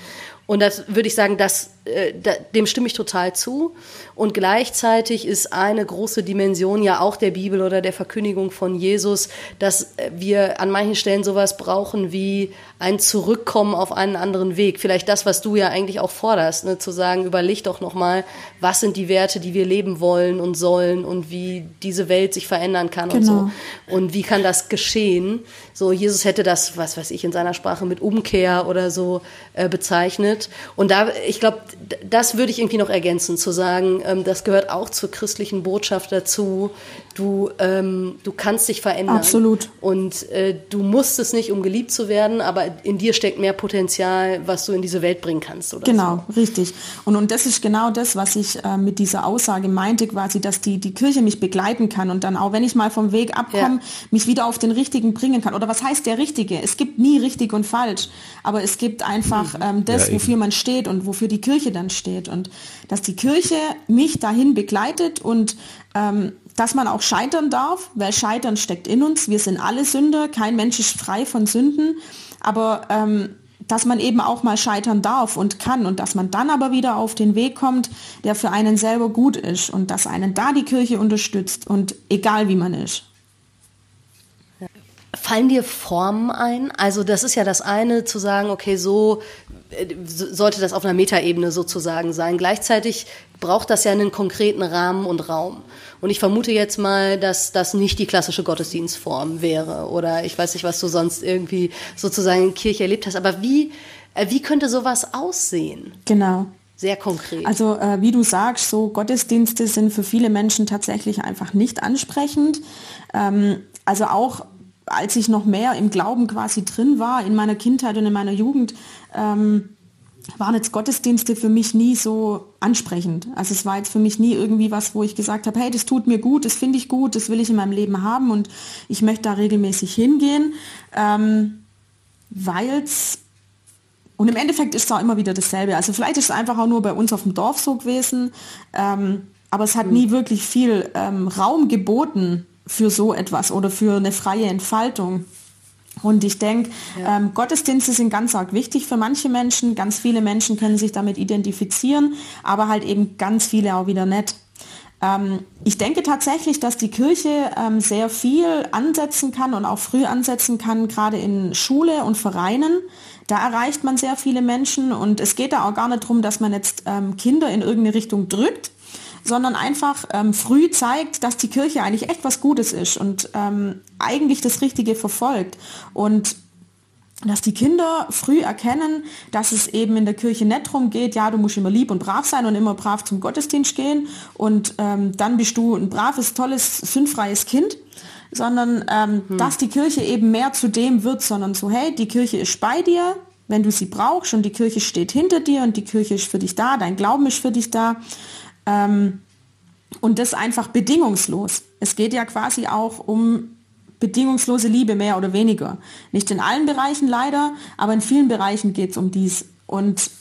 Und das würde ich sagen, das, äh, dem stimme ich total zu. Und gleichzeitig ist eine große Dimension ja auch der Bibel oder der Verkündigung von Jesus, dass wir an manchen Stellen sowas brauchen wie ein Zurückkommen auf einen anderen Weg. Vielleicht das, was du ja eigentlich auch forderst, ne? zu sagen, überleg doch nochmal, was sind die Werte, die wir leben wollen und sollen und wie diese Welt sich verändern kann genau. und so. Genau. Und wie kann das geschehen? So, Jesus hätte das, was weiß ich, in seiner Sprache mit Umkehr oder so äh, bezeichnet. Und da, ich glaube, das würde ich irgendwie noch ergänzen, zu sagen, ähm, das gehört auch zur christlichen Botschaft dazu. Du, ähm, du kannst dich verändern. Absolut. Und äh, du musst es nicht, um geliebt zu werden, aber in dir steckt mehr Potenzial, was du in diese Welt bringen kannst. Oder genau, so. richtig. Und, und das ist genau das, was ich äh, mit dieser Aussage meinte, quasi, dass die, die Kirche mich begleiten kann und dann auch, wenn ich mal vom Weg abkomme, ja. mich wieder auf den richtigen bringen kann. Oder was heißt der Richtige? Es gibt nie richtig und falsch, aber es gibt einfach mhm. ähm, das, ja, wofür man steht und wofür die Kirche dann steht. Und dass die Kirche mich dahin begleitet und ähm, dass man auch scheitern darf, weil Scheitern steckt in uns. Wir sind alle Sünder, kein Mensch ist frei von Sünden, aber ähm, dass man eben auch mal scheitern darf und kann und dass man dann aber wieder auf den Weg kommt, der für einen selber gut ist und dass einen da die Kirche unterstützt und egal wie man ist. Fallen dir Formen ein? Also das ist ja das eine, zu sagen, okay, so äh, sollte das auf einer Metaebene sozusagen sein. Gleichzeitig braucht das ja einen konkreten Rahmen und Raum. Und ich vermute jetzt mal, dass das nicht die klassische Gottesdienstform wäre. Oder ich weiß nicht, was du sonst irgendwie sozusagen in Kirche erlebt hast. Aber wie, äh, wie könnte sowas aussehen? Genau. Sehr konkret. Also äh, wie du sagst, so Gottesdienste sind für viele Menschen tatsächlich einfach nicht ansprechend. Ähm, also auch als ich noch mehr im Glauben quasi drin war, in meiner Kindheit und in meiner Jugend, ähm, waren jetzt Gottesdienste für mich nie so ansprechend. Also es war jetzt für mich nie irgendwie was, wo ich gesagt habe, hey, das tut mir gut, das finde ich gut, das will ich in meinem Leben haben und ich möchte da regelmäßig hingehen, ähm, weil es und im Endeffekt ist es auch immer wieder dasselbe. Also vielleicht ist es einfach auch nur bei uns auf dem Dorf so gewesen, ähm, aber es hat nie wirklich viel ähm, Raum geboten für so etwas oder für eine freie Entfaltung. Und ich denke, ja. ähm, Gottesdienste sind ganz arg wichtig für manche Menschen. Ganz viele Menschen können sich damit identifizieren, aber halt eben ganz viele auch wieder nicht. Ähm, ich denke tatsächlich, dass die Kirche ähm, sehr viel ansetzen kann und auch früh ansetzen kann, gerade in Schule und Vereinen. Da erreicht man sehr viele Menschen und es geht da auch gar nicht darum, dass man jetzt ähm, Kinder in irgendeine Richtung drückt, sondern einfach ähm, früh zeigt, dass die Kirche eigentlich echt was Gutes ist und ähm, eigentlich das Richtige verfolgt. Und dass die Kinder früh erkennen, dass es eben in der Kirche nicht darum geht, ja, du musst immer lieb und brav sein und immer brav zum Gottesdienst gehen und ähm, dann bist du ein braves, tolles, sündfreies Kind, sondern ähm, hm. dass die Kirche eben mehr zu dem wird, sondern so, hey, die Kirche ist bei dir, wenn du sie brauchst und die Kirche steht hinter dir und die Kirche ist für dich da, dein Glauben ist für dich da ähm, und das einfach bedingungslos. Es geht ja quasi auch um bedingungslose Liebe, mehr oder weniger. Nicht in allen Bereichen leider, aber in vielen Bereichen geht es um dies. Und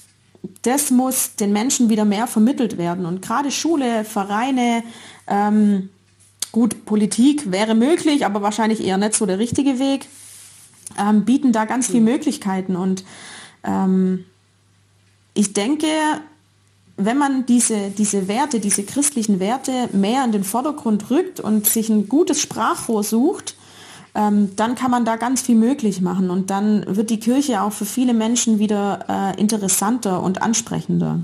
das muss den Menschen wieder mehr vermittelt werden. Und gerade Schule, Vereine, ähm, gut, Politik wäre möglich, aber wahrscheinlich eher nicht so der richtige Weg, ähm, bieten da ganz viele Möglichkeiten. Und ähm, ich denke, wenn man diese, diese Werte, diese christlichen Werte mehr in den Vordergrund rückt und sich ein gutes Sprachrohr sucht, ähm, dann kann man da ganz viel möglich machen und dann wird die Kirche auch für viele Menschen wieder äh, interessanter und ansprechender.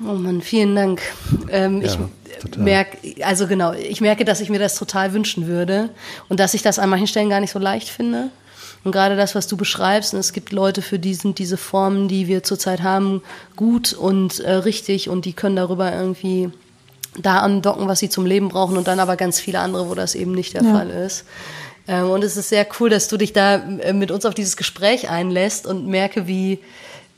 Oh Mann, vielen Dank. Ähm, ja, ich merke, also genau, ich merke, dass ich mir das total wünschen würde und dass ich das an manchen Stellen gar nicht so leicht finde. Und gerade das, was du beschreibst, und es gibt Leute, für die sind diese Formen, die wir zurzeit haben, gut und äh, richtig und die können darüber irgendwie da andocken, was sie zum Leben brauchen und dann aber ganz viele andere, wo das eben nicht der ja. Fall ist. Ähm, und es ist sehr cool, dass du dich da äh, mit uns auf dieses Gespräch einlässt und merke, wie,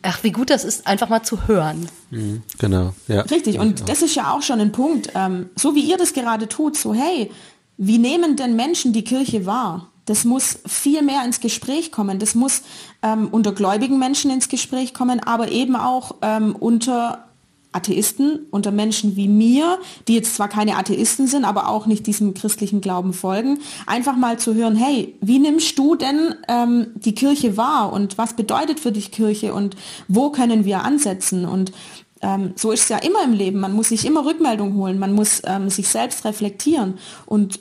ach, wie gut das ist, einfach mal zu hören. Mhm, genau, ja. Richtig, und das ist ja auch schon ein Punkt, ähm, so wie ihr das gerade tut, so hey, wie nehmen denn Menschen die Kirche wahr? Das muss viel mehr ins Gespräch kommen. Das muss ähm, unter gläubigen Menschen ins Gespräch kommen, aber eben auch ähm, unter Atheisten, unter Menschen wie mir, die jetzt zwar keine Atheisten sind, aber auch nicht diesem christlichen Glauben folgen, einfach mal zu hören, hey, wie nimmst du denn ähm, die Kirche wahr und was bedeutet für dich Kirche und wo können wir ansetzen? Und ähm, so ist es ja immer im Leben. Man muss sich immer Rückmeldung holen, man muss ähm, sich selbst reflektieren. Und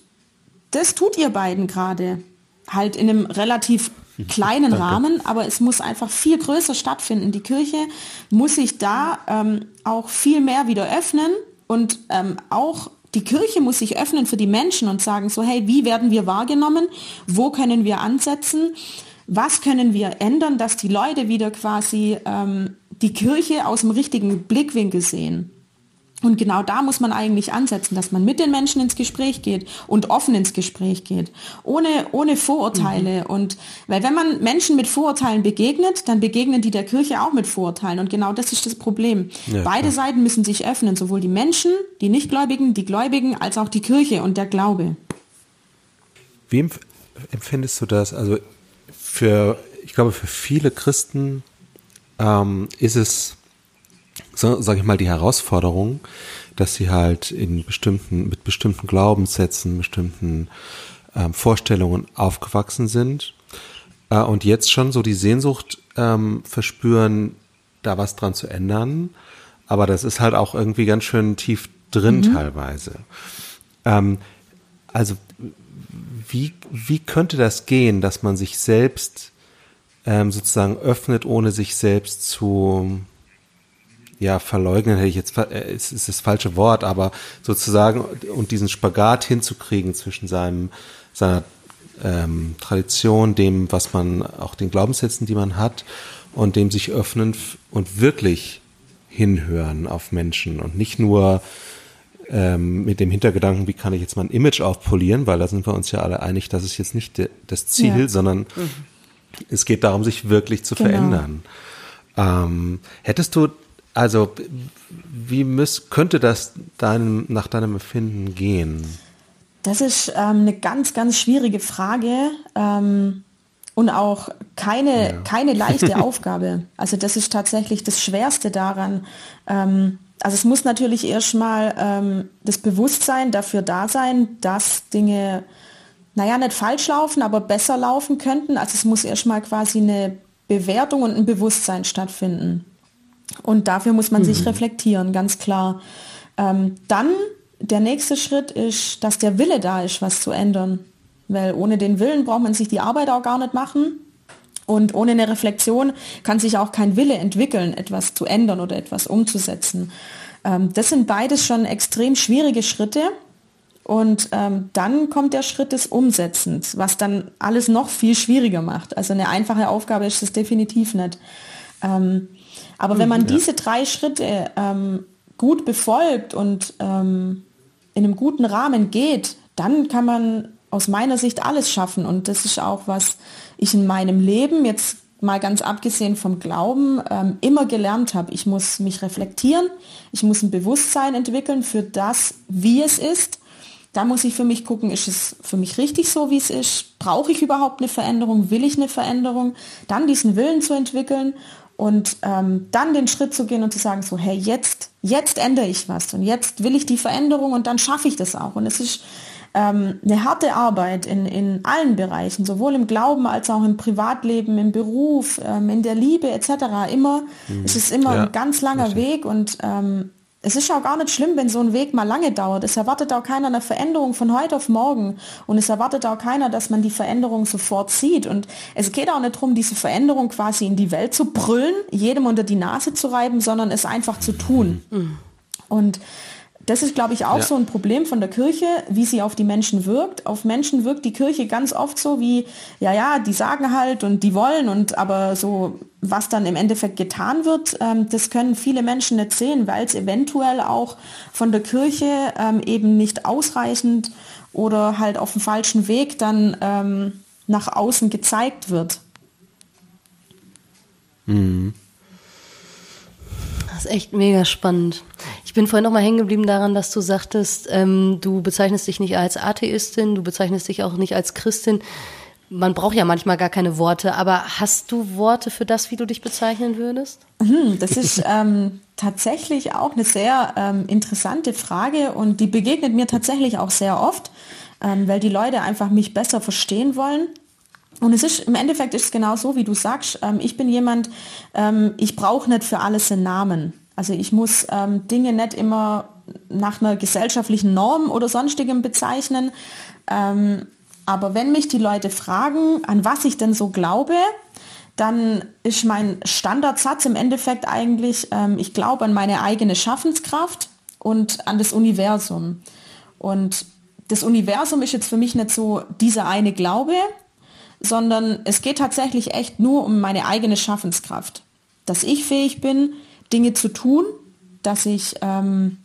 das tut ihr beiden gerade halt in einem relativ kleinen Danke. Rahmen, aber es muss einfach viel größer stattfinden. Die Kirche muss sich da ähm, auch viel mehr wieder öffnen und ähm, auch die Kirche muss sich öffnen für die Menschen und sagen so, hey, wie werden wir wahrgenommen? Wo können wir ansetzen? Was können wir ändern, dass die Leute wieder quasi ähm, die Kirche aus dem richtigen Blickwinkel sehen? Und genau da muss man eigentlich ansetzen, dass man mit den Menschen ins Gespräch geht und offen ins Gespräch geht, ohne, ohne Vorurteile. Mhm. Und weil wenn man Menschen mit Vorurteilen begegnet, dann begegnen die der Kirche auch mit Vorurteilen. Und genau das ist das Problem. Ja, Beide klar. Seiten müssen sich öffnen, sowohl die Menschen, die Nichtgläubigen, die Gläubigen, als auch die Kirche und der Glaube. Wie empfindest du das? Also für, ich glaube, für viele Christen ähm, ist es so, sage ich mal, die Herausforderung, dass sie halt in bestimmten, mit bestimmten Glaubenssätzen, bestimmten ähm, Vorstellungen aufgewachsen sind äh, und jetzt schon so die Sehnsucht ähm, verspüren, da was dran zu ändern. Aber das ist halt auch irgendwie ganz schön tief drin mhm. teilweise. Ähm, also wie, wie könnte das gehen, dass man sich selbst ähm, sozusagen öffnet, ohne sich selbst zu ja, verleugnen hätte ich jetzt, äh, ist, ist das falsche Wort, aber sozusagen und diesen Spagat hinzukriegen zwischen seinem, seiner ähm, Tradition, dem, was man, auch den Glaubenssätzen, die man hat, und dem sich öffnen und wirklich hinhören auf Menschen und nicht nur ähm, mit dem Hintergedanken, wie kann ich jetzt mein Image aufpolieren, weil da sind wir uns ja alle einig, das ist jetzt nicht de, das Ziel, ja. sondern mhm. es geht darum, sich wirklich zu genau. verändern. Ähm, hättest du also, wie müß, könnte das deinem, nach deinem Empfinden gehen? Das ist ähm, eine ganz, ganz schwierige Frage ähm, und auch keine, ja. keine leichte Aufgabe. Also das ist tatsächlich das Schwerste daran. Ähm, also es muss natürlich erstmal ähm, das Bewusstsein dafür da sein, dass Dinge, naja, nicht falsch laufen, aber besser laufen könnten. Also es muss erstmal quasi eine Bewertung und ein Bewusstsein stattfinden. Und dafür muss man mhm. sich reflektieren, ganz klar. Ähm, dann der nächste Schritt ist, dass der Wille da ist, was zu ändern. Weil ohne den Willen braucht man sich die Arbeit auch gar nicht machen. Und ohne eine Reflexion kann sich auch kein Wille entwickeln, etwas zu ändern oder etwas umzusetzen. Ähm, das sind beides schon extrem schwierige Schritte. Und ähm, dann kommt der Schritt des Umsetzens, was dann alles noch viel schwieriger macht. Also eine einfache Aufgabe ist es definitiv nicht. Ähm, aber wenn man ja. diese drei Schritte ähm, gut befolgt und ähm, in einem guten Rahmen geht, dann kann man aus meiner Sicht alles schaffen. Und das ist auch, was ich in meinem Leben jetzt mal ganz abgesehen vom Glauben ähm, immer gelernt habe. Ich muss mich reflektieren, ich muss ein Bewusstsein entwickeln für das, wie es ist. Da muss ich für mich gucken, ist es für mich richtig so, wie es ist? Brauche ich überhaupt eine Veränderung? Will ich eine Veränderung? Dann diesen Willen zu entwickeln und ähm, dann den Schritt zu gehen und zu sagen, so, hey, jetzt, jetzt ändere ich was und jetzt will ich die Veränderung und dann schaffe ich das auch. Und es ist ähm, eine harte Arbeit in, in allen Bereichen, sowohl im Glauben als auch im Privatleben, im Beruf, ähm, in der Liebe etc. Immer, mhm. es ist immer ja, ein ganz langer richtig. Weg und ähm, es ist auch gar nicht schlimm, wenn so ein Weg mal lange dauert. Es erwartet auch keiner eine Veränderung von heute auf morgen. Und es erwartet auch keiner, dass man die Veränderung sofort sieht. Und es geht auch nicht darum, diese Veränderung quasi in die Welt zu brüllen, jedem unter die Nase zu reiben, sondern es einfach zu tun. Mhm. Und das ist, glaube ich, auch ja. so ein Problem von der Kirche, wie sie auf die Menschen wirkt. Auf Menschen wirkt die Kirche ganz oft so wie, ja, ja, die sagen halt und die wollen und aber so, was dann im Endeffekt getan wird, ähm, das können viele Menschen nicht sehen, weil es eventuell auch von der Kirche ähm, eben nicht ausreichend oder halt auf dem falschen Weg dann ähm, nach außen gezeigt wird. Mhm. Das ist echt mega spannend. Ich bin vorhin noch mal hängen geblieben daran, dass du sagtest, ähm, du bezeichnest dich nicht als Atheistin, du bezeichnest dich auch nicht als Christin. Man braucht ja manchmal gar keine Worte, aber hast du Worte für das, wie du dich bezeichnen würdest? Hm, das ist ähm, tatsächlich auch eine sehr ähm, interessante Frage und die begegnet mir tatsächlich auch sehr oft, ähm, weil die Leute einfach mich besser verstehen wollen. Und es ist im Endeffekt ist es genau so, wie du sagst. Ähm, ich bin jemand, ähm, ich brauche nicht für alles einen Namen. Also ich muss ähm, Dinge nicht immer nach einer gesellschaftlichen Norm oder sonstigem bezeichnen. Ähm, aber wenn mich die Leute fragen, an was ich denn so glaube, dann ist mein Standardsatz im Endeffekt eigentlich, ähm, ich glaube an meine eigene Schaffenskraft und an das Universum. Und das Universum ist jetzt für mich nicht so dieser eine Glaube, sondern es geht tatsächlich echt nur um meine eigene Schaffenskraft. Dass ich fähig bin, Dinge zu tun, dass ich ähm,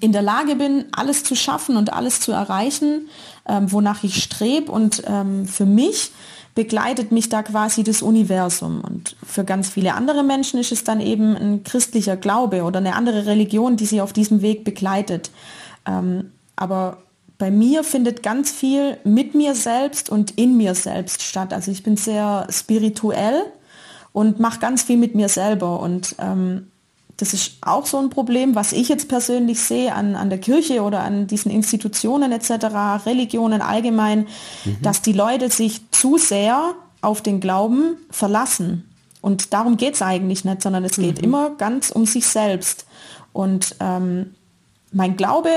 in der Lage bin, alles zu schaffen und alles zu erreichen, ähm, wonach ich strebe. Und ähm, für mich begleitet mich da quasi das Universum. Und für ganz viele andere Menschen ist es dann eben ein christlicher Glaube oder eine andere Religion, die sie auf diesem Weg begleitet. Ähm, aber bei mir findet ganz viel mit mir selbst und in mir selbst statt. Also ich bin sehr spirituell und mache ganz viel mit mir selber. Und ähm, das ist auch so ein Problem, was ich jetzt persönlich sehe an, an der Kirche oder an diesen Institutionen etc., Religionen allgemein, mhm. dass die Leute sich zu sehr auf den Glauben verlassen. Und darum geht es eigentlich nicht, sondern es geht mhm. immer ganz um sich selbst. Und ähm, mein Glaube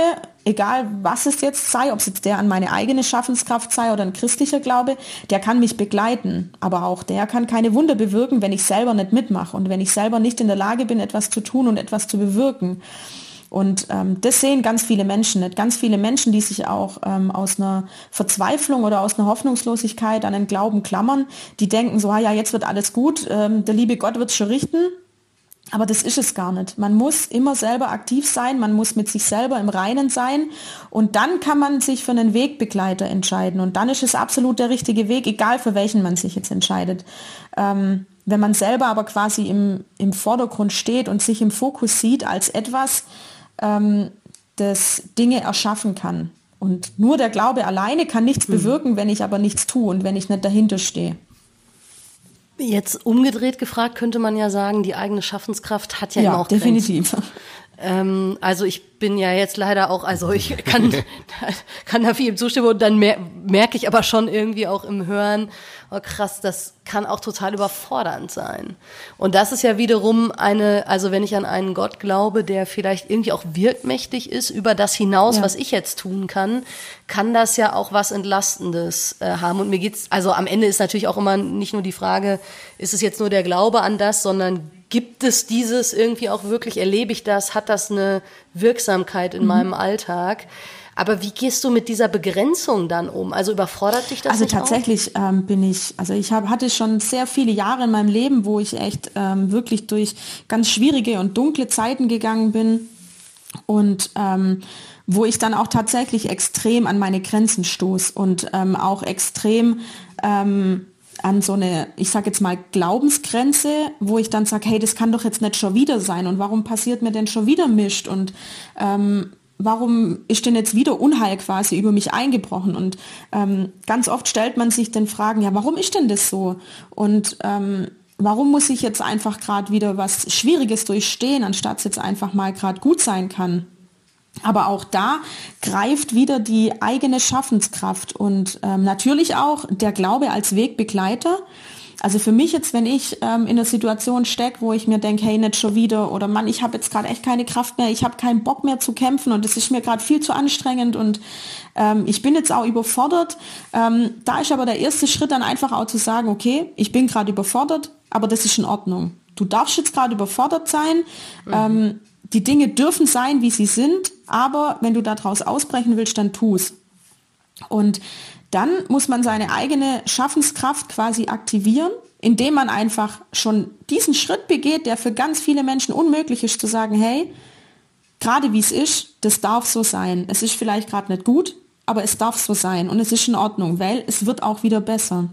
egal was es jetzt sei, ob es jetzt der an meine eigene Schaffenskraft sei oder ein christlicher Glaube, der kann mich begleiten. Aber auch der kann keine Wunder bewirken, wenn ich selber nicht mitmache und wenn ich selber nicht in der Lage bin, etwas zu tun und etwas zu bewirken. Und ähm, das sehen ganz viele Menschen nicht. Ganz viele Menschen, die sich auch ähm, aus einer Verzweiflung oder aus einer Hoffnungslosigkeit an den Glauben klammern, die denken so, ah ja, jetzt wird alles gut, ähm, der liebe Gott wird es schon richten. Aber das ist es gar nicht. Man muss immer selber aktiv sein, man muss mit sich selber im Reinen sein und dann kann man sich für einen Wegbegleiter entscheiden und dann ist es absolut der richtige Weg, egal für welchen man sich jetzt entscheidet. Ähm, wenn man selber aber quasi im, im Vordergrund steht und sich im Fokus sieht als etwas, ähm, das Dinge erschaffen kann. Und nur der Glaube alleine kann nichts mhm. bewirken, wenn ich aber nichts tue und wenn ich nicht dahinter stehe. Jetzt umgedreht gefragt könnte man ja sagen, die eigene Schaffenskraft hat ja, ja immer auch definitiv. Ähm, also ich bin ja jetzt leider auch, also ich kann, kann da viel zustimmen und dann mer merke ich aber schon irgendwie auch im Hören, oh krass, das kann auch total überfordernd sein. Und das ist ja wiederum eine, also wenn ich an einen Gott glaube, der vielleicht irgendwie auch wirkmächtig ist über das hinaus, ja. was ich jetzt tun kann, kann das ja auch was Entlastendes äh, haben. Und mir geht's, also am Ende ist natürlich auch immer nicht nur die Frage, ist es jetzt nur der Glaube an das, sondern gibt es dieses irgendwie auch wirklich, erlebe ich das, hat das eine Wirksamkeit in mhm. meinem Alltag? Aber wie gehst du mit dieser Begrenzung dann um? Also überfordert dich das Also tatsächlich ähm, bin ich, also ich hab, hatte schon sehr viele Jahre in meinem Leben, wo ich echt ähm, wirklich durch ganz schwierige und dunkle Zeiten gegangen bin und ähm, wo ich dann auch tatsächlich extrem an meine Grenzen stoß und ähm, auch extrem ähm, an so eine, ich sage jetzt mal, Glaubensgrenze, wo ich dann sage, hey, das kann doch jetzt nicht schon wieder sein und warum passiert mir denn schon wieder mischt und ähm, warum ist denn jetzt wieder Unheil quasi über mich eingebrochen? Und ähm, ganz oft stellt man sich dann Fragen, ja, warum ist denn das so? Und ähm, warum muss ich jetzt einfach gerade wieder was Schwieriges durchstehen, anstatt es jetzt einfach mal gerade gut sein kann? Aber auch da greift wieder die eigene Schaffenskraft und ähm, natürlich auch der Glaube als Wegbegleiter. Also für mich jetzt, wenn ich ähm, in einer Situation stecke, wo ich mir denke, hey, nicht schon wieder oder Mann, ich habe jetzt gerade echt keine Kraft mehr, ich habe keinen Bock mehr zu kämpfen und es ist mir gerade viel zu anstrengend und ähm, ich bin jetzt auch überfordert. Ähm, da ist aber der erste Schritt dann einfach auch zu sagen, okay, ich bin gerade überfordert, aber das ist in Ordnung. Du darfst jetzt gerade überfordert sein. Mhm. Ähm, die Dinge dürfen sein, wie sie sind, aber wenn du daraus ausbrechen willst, dann tu's. Und dann muss man seine eigene Schaffenskraft quasi aktivieren, indem man einfach schon diesen Schritt begeht, der für ganz viele Menschen unmöglich ist, zu sagen, hey, gerade wie es ist, das darf so sein. Es ist vielleicht gerade nicht gut, aber es darf so sein und es ist in Ordnung, weil es wird auch wieder besser.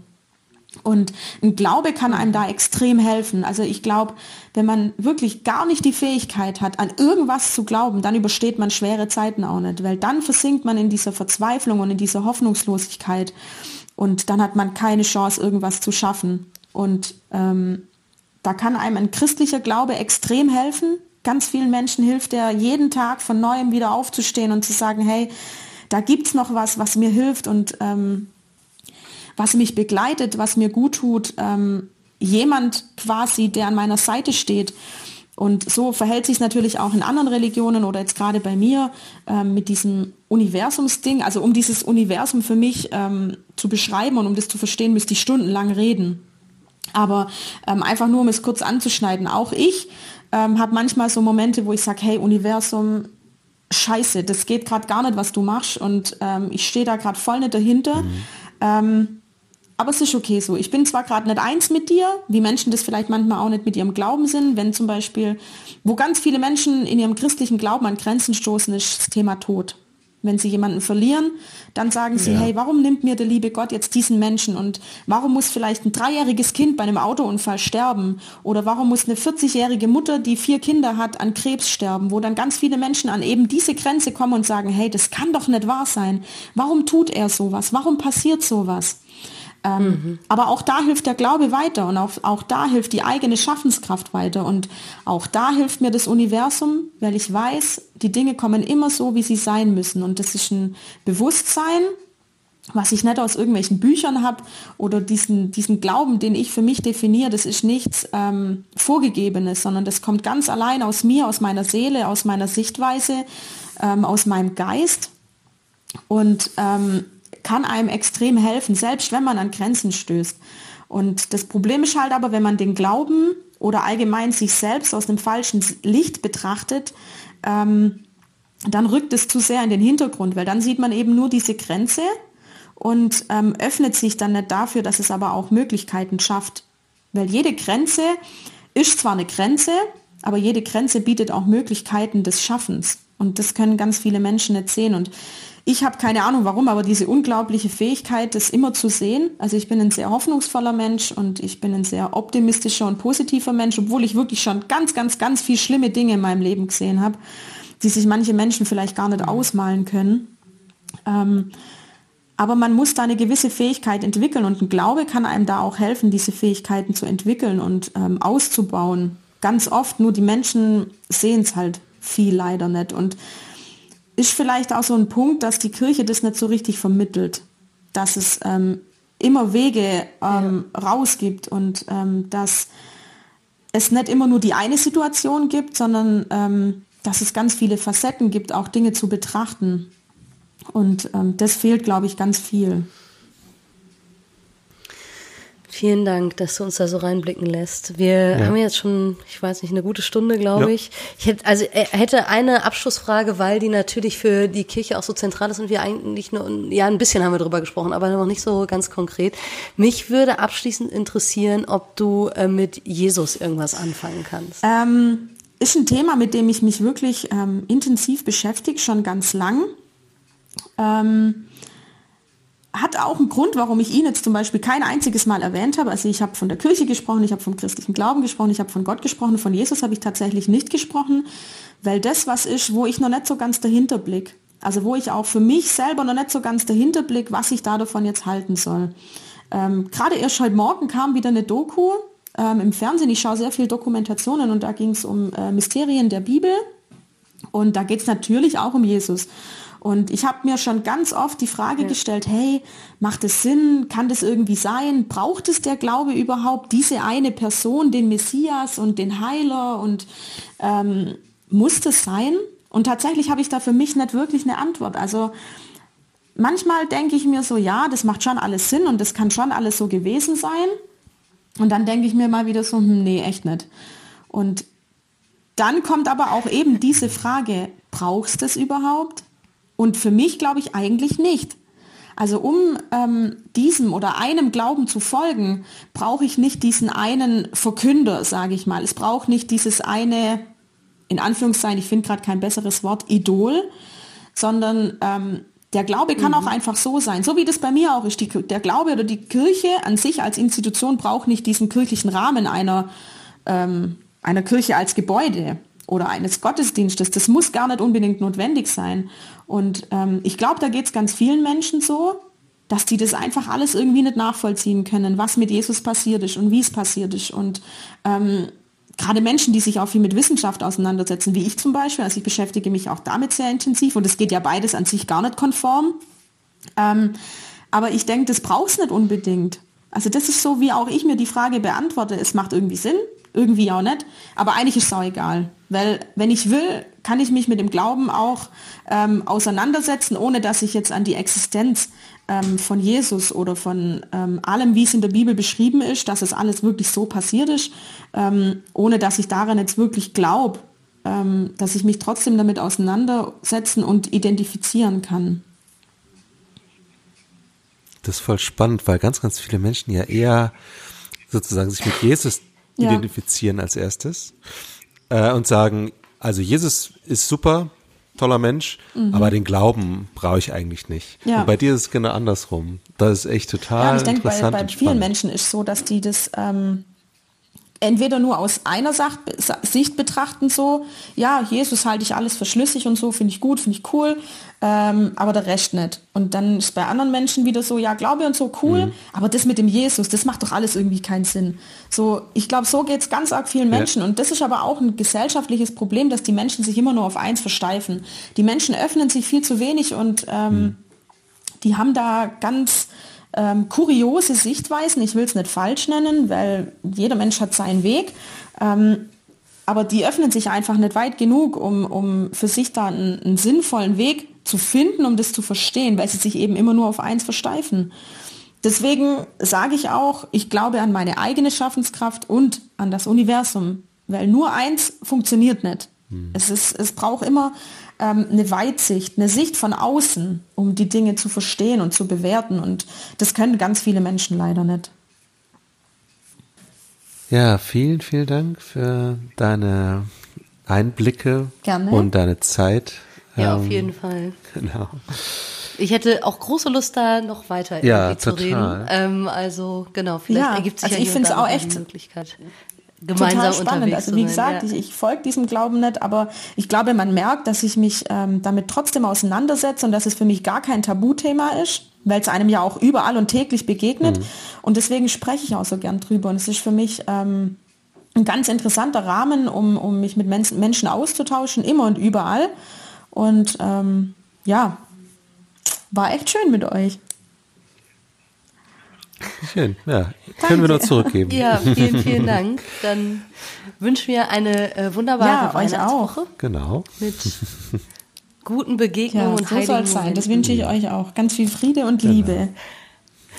Und ein Glaube kann einem da extrem helfen. Also ich glaube, wenn man wirklich gar nicht die Fähigkeit hat, an irgendwas zu glauben, dann übersteht man schwere Zeiten auch nicht, weil dann versinkt man in dieser Verzweiflung und in dieser Hoffnungslosigkeit und dann hat man keine Chance, irgendwas zu schaffen. Und ähm, da kann einem ein christlicher Glaube extrem helfen. Ganz vielen Menschen hilft er, jeden Tag von neuem wieder aufzustehen und zu sagen, hey, da gibt's noch was, was mir hilft und ähm, was mich begleitet, was mir gut tut, ähm, jemand quasi, der an meiner Seite steht. Und so verhält sich natürlich auch in anderen Religionen oder jetzt gerade bei mir ähm, mit diesem Universumsding. Also um dieses Universum für mich ähm, zu beschreiben und um das zu verstehen, müsste ich stundenlang reden. Aber ähm, einfach nur, um es kurz anzuschneiden, auch ich ähm, habe manchmal so Momente, wo ich sage, hey Universum, scheiße, das geht gerade gar nicht, was du machst und ähm, ich stehe da gerade voll nicht dahinter. Mhm. Aber es ist okay so. Ich bin zwar gerade nicht eins mit dir, wie Menschen das vielleicht manchmal auch nicht mit ihrem Glauben sind, wenn zum Beispiel, wo ganz viele Menschen in ihrem christlichen Glauben an Grenzen stoßen, ist das Thema Tod. Wenn sie jemanden verlieren, dann sagen sie, ja. hey, warum nimmt mir der liebe Gott jetzt diesen Menschen und warum muss vielleicht ein dreijähriges Kind bei einem Autounfall sterben oder warum muss eine 40-jährige Mutter, die vier Kinder hat, an Krebs sterben, wo dann ganz viele Menschen an eben diese Grenze kommen und sagen, hey, das kann doch nicht wahr sein. Warum tut er sowas? Warum passiert sowas? Ähm, mhm. Aber auch da hilft der Glaube weiter und auch, auch da hilft die eigene Schaffenskraft weiter. Und auch da hilft mir das Universum, weil ich weiß, die Dinge kommen immer so, wie sie sein müssen. Und das ist ein Bewusstsein was ich nicht aus irgendwelchen Büchern habe oder diesen, diesen Glauben, den ich für mich definiere, das ist nichts ähm, Vorgegebenes, sondern das kommt ganz allein aus mir, aus meiner Seele, aus meiner Sichtweise, ähm, aus meinem Geist. Und ähm, kann einem extrem helfen, selbst wenn man an Grenzen stößt. Und das Problem ist halt aber, wenn man den Glauben oder allgemein sich selbst aus einem falschen Licht betrachtet, ähm, dann rückt es zu sehr in den Hintergrund, weil dann sieht man eben nur diese Grenze und ähm, öffnet sich dann nicht dafür, dass es aber auch Möglichkeiten schafft. Weil jede Grenze ist zwar eine Grenze, aber jede Grenze bietet auch Möglichkeiten des Schaffens. Und das können ganz viele Menschen nicht sehen. Und ich habe keine Ahnung warum, aber diese unglaubliche Fähigkeit, das immer zu sehen. Also ich bin ein sehr hoffnungsvoller Mensch und ich bin ein sehr optimistischer und positiver Mensch, obwohl ich wirklich schon ganz, ganz, ganz viel schlimme Dinge in meinem Leben gesehen habe, die sich manche Menschen vielleicht gar nicht ausmalen können. Ähm, aber man muss da eine gewisse Fähigkeit entwickeln und ein Glaube kann einem da auch helfen, diese Fähigkeiten zu entwickeln und ähm, auszubauen. Ganz oft, nur die Menschen sehen es halt viel leider nicht. Und ist vielleicht auch so ein Punkt, dass die Kirche das nicht so richtig vermittelt, dass es ähm, immer Wege ähm, ja. rausgibt und ähm, dass es nicht immer nur die eine Situation gibt, sondern ähm, dass es ganz viele Facetten gibt, auch Dinge zu betrachten. Und ähm, das fehlt, glaube ich, ganz viel. Vielen Dank, dass du uns da so reinblicken lässt. Wir ja. haben jetzt schon, ich weiß nicht, eine gute Stunde, glaube ja. ich. Ich hätte, also äh, hätte eine Abschlussfrage, weil die natürlich für die Kirche auch so zentral ist und wir eigentlich nur, ja, ein bisschen haben wir drüber gesprochen, aber noch nicht so ganz konkret. Mich würde abschließend interessieren, ob du äh, mit Jesus irgendwas anfangen kannst. Ähm, ist ein Thema, mit dem ich mich wirklich ähm, intensiv beschäftige, schon ganz lang. Ähm, hat auch einen Grund, warum ich ihn jetzt zum Beispiel kein einziges Mal erwähnt habe. Also ich habe von der Kirche gesprochen, ich habe vom christlichen Glauben gesprochen, ich habe von Gott gesprochen, von Jesus habe ich tatsächlich nicht gesprochen, weil das was ist, wo ich noch nicht so ganz dahinter blick. Also wo ich auch für mich selber noch nicht so ganz dahinter blick, was ich da davon jetzt halten soll. Ähm, Gerade erst heute Morgen kam wieder eine Doku ähm, im Fernsehen. Ich schaue sehr viel Dokumentationen und da ging es um äh, Mysterien der Bibel. Und da geht es natürlich auch um Jesus. Und ich habe mir schon ganz oft die Frage ja. gestellt, hey, macht es Sinn? Kann das irgendwie sein? Braucht es der Glaube überhaupt diese eine Person, den Messias und den Heiler? Und ähm, muss das sein? Und tatsächlich habe ich da für mich nicht wirklich eine Antwort. Also manchmal denke ich mir so, ja, das macht schon alles Sinn und das kann schon alles so gewesen sein. Und dann denke ich mir mal wieder so, hm, nee, echt nicht. Und dann kommt aber auch eben diese Frage, brauchst du es überhaupt? Und für mich glaube ich eigentlich nicht. Also um ähm, diesem oder einem Glauben zu folgen, brauche ich nicht diesen einen Verkünder, sage ich mal. Es braucht nicht dieses eine, in Anführungszeichen, ich finde gerade kein besseres Wort, Idol, sondern ähm, der Glaube kann mhm. auch einfach so sein, so wie das bei mir auch ist. Die, der Glaube oder die Kirche an sich als Institution braucht nicht diesen kirchlichen Rahmen einer, ähm, einer Kirche als Gebäude oder eines Gottesdienstes. Das muss gar nicht unbedingt notwendig sein. Und ähm, ich glaube, da geht es ganz vielen Menschen so, dass die das einfach alles irgendwie nicht nachvollziehen können, was mit Jesus passiert ist und wie es passiert ist. Und ähm, gerade Menschen, die sich auch viel mit Wissenschaft auseinandersetzen, wie ich zum Beispiel, also ich beschäftige mich auch damit sehr intensiv und es geht ja beides an sich gar nicht konform. Ähm, aber ich denke, das braucht es nicht unbedingt. Also das ist so, wie auch ich mir die Frage beantworte. Es macht irgendwie Sinn, irgendwie auch nicht. Aber eigentlich ist es auch egal. Weil wenn ich will, kann ich mich mit dem Glauben auch ähm, auseinandersetzen, ohne dass ich jetzt an die Existenz ähm, von Jesus oder von ähm, allem, wie es in der Bibel beschrieben ist, dass es alles wirklich so passiert ist, ähm, ohne dass ich daran jetzt wirklich glaube, ähm, dass ich mich trotzdem damit auseinandersetzen und identifizieren kann. Das ist voll spannend, weil ganz, ganz viele Menschen ja eher sozusagen sich mit Jesus ja. identifizieren als erstes äh, und sagen, also Jesus ist super, toller Mensch, mhm. aber den Glauben brauche ich eigentlich nicht. Ja. Und bei dir ist es genau andersrum. Das ist echt total ja, ich denke, bei, bei vielen Menschen ist so, dass die das ähm, entweder nur aus einer Sicht betrachten, so, ja, Jesus halte ich alles für schlüssig und so, finde ich gut, finde ich cool, ähm, aber der Rest nicht. Und dann ist bei anderen Menschen wieder so, ja, Glaube und so cool, mhm. aber das mit dem Jesus, das macht doch alles irgendwie keinen Sinn. So, ich glaube, so geht es ganz arg vielen Menschen ja. und das ist aber auch ein gesellschaftliches Problem, dass die Menschen sich immer nur auf eins versteifen. Die Menschen öffnen sich viel zu wenig und ähm, mhm die haben da ganz ähm, kuriose Sichtweisen. Ich will es nicht falsch nennen, weil jeder Mensch hat seinen Weg. Ähm, aber die öffnen sich einfach nicht weit genug, um, um für sich da einen, einen sinnvollen Weg zu finden, um das zu verstehen, weil sie sich eben immer nur auf eins versteifen. Deswegen sage ich auch, ich glaube an meine eigene Schaffenskraft und an das Universum, weil nur eins funktioniert nicht. Hm. Es, ist, es braucht immer ähm, eine Weitsicht, eine Sicht von außen, um die Dinge zu verstehen und zu bewerten. Und das können ganz viele Menschen leider nicht. Ja, vielen, vielen Dank für deine Einblicke Gerne. und deine Zeit. Ja, ähm, auf jeden Fall. Genau. Ich hätte auch große Lust, da noch weiter ja, zu reden. Ähm, also genau, vielleicht ja, ergibt sich also ja ich finde es auch echt Möglichkeit gemeinsam total spannend. Also wie gesagt, ja. ich, ich folge diesem Glauben nicht, aber ich glaube, man merkt, dass ich mich ähm, damit trotzdem auseinandersetze und dass es für mich gar kein Tabuthema ist, weil es einem ja auch überall und täglich begegnet. Mhm. Und deswegen spreche ich auch so gern drüber. Und es ist für mich ähm, ein ganz interessanter Rahmen, um, um mich mit Men Menschen auszutauschen, immer und überall. Und ähm, ja, war echt schön mit euch. Schön, ja. Können wir nur zurückgeben. Ja, vielen, vielen Dank. Dann wünschen wir eine äh, wunderbare ja, Weihnachtswoche. Auch. Genau. Mit guten Begegnungen ja, und so soll es sein. Das wünsche ich euch auch. Ganz viel Friede und genau. Liebe.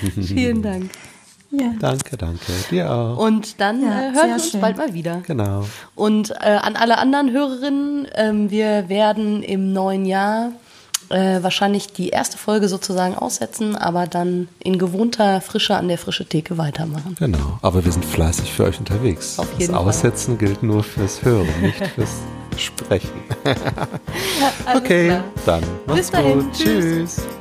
vielen Dank. Ja. Danke, danke. Dir auch. Und dann ja, äh, hören wir uns schön. bald mal wieder. Genau. Und äh, an alle anderen Hörerinnen, ähm, wir werden im neuen Jahr äh, wahrscheinlich die erste Folge sozusagen aussetzen, aber dann in gewohnter Frische an der frischen Theke weitermachen. Genau, aber wir sind fleißig für euch unterwegs. Auf jeden das Aussetzen gilt nur fürs Hören, nicht fürs Sprechen. okay, klar. dann mach's Bis dahin. gut. Tschüss. Tschüss.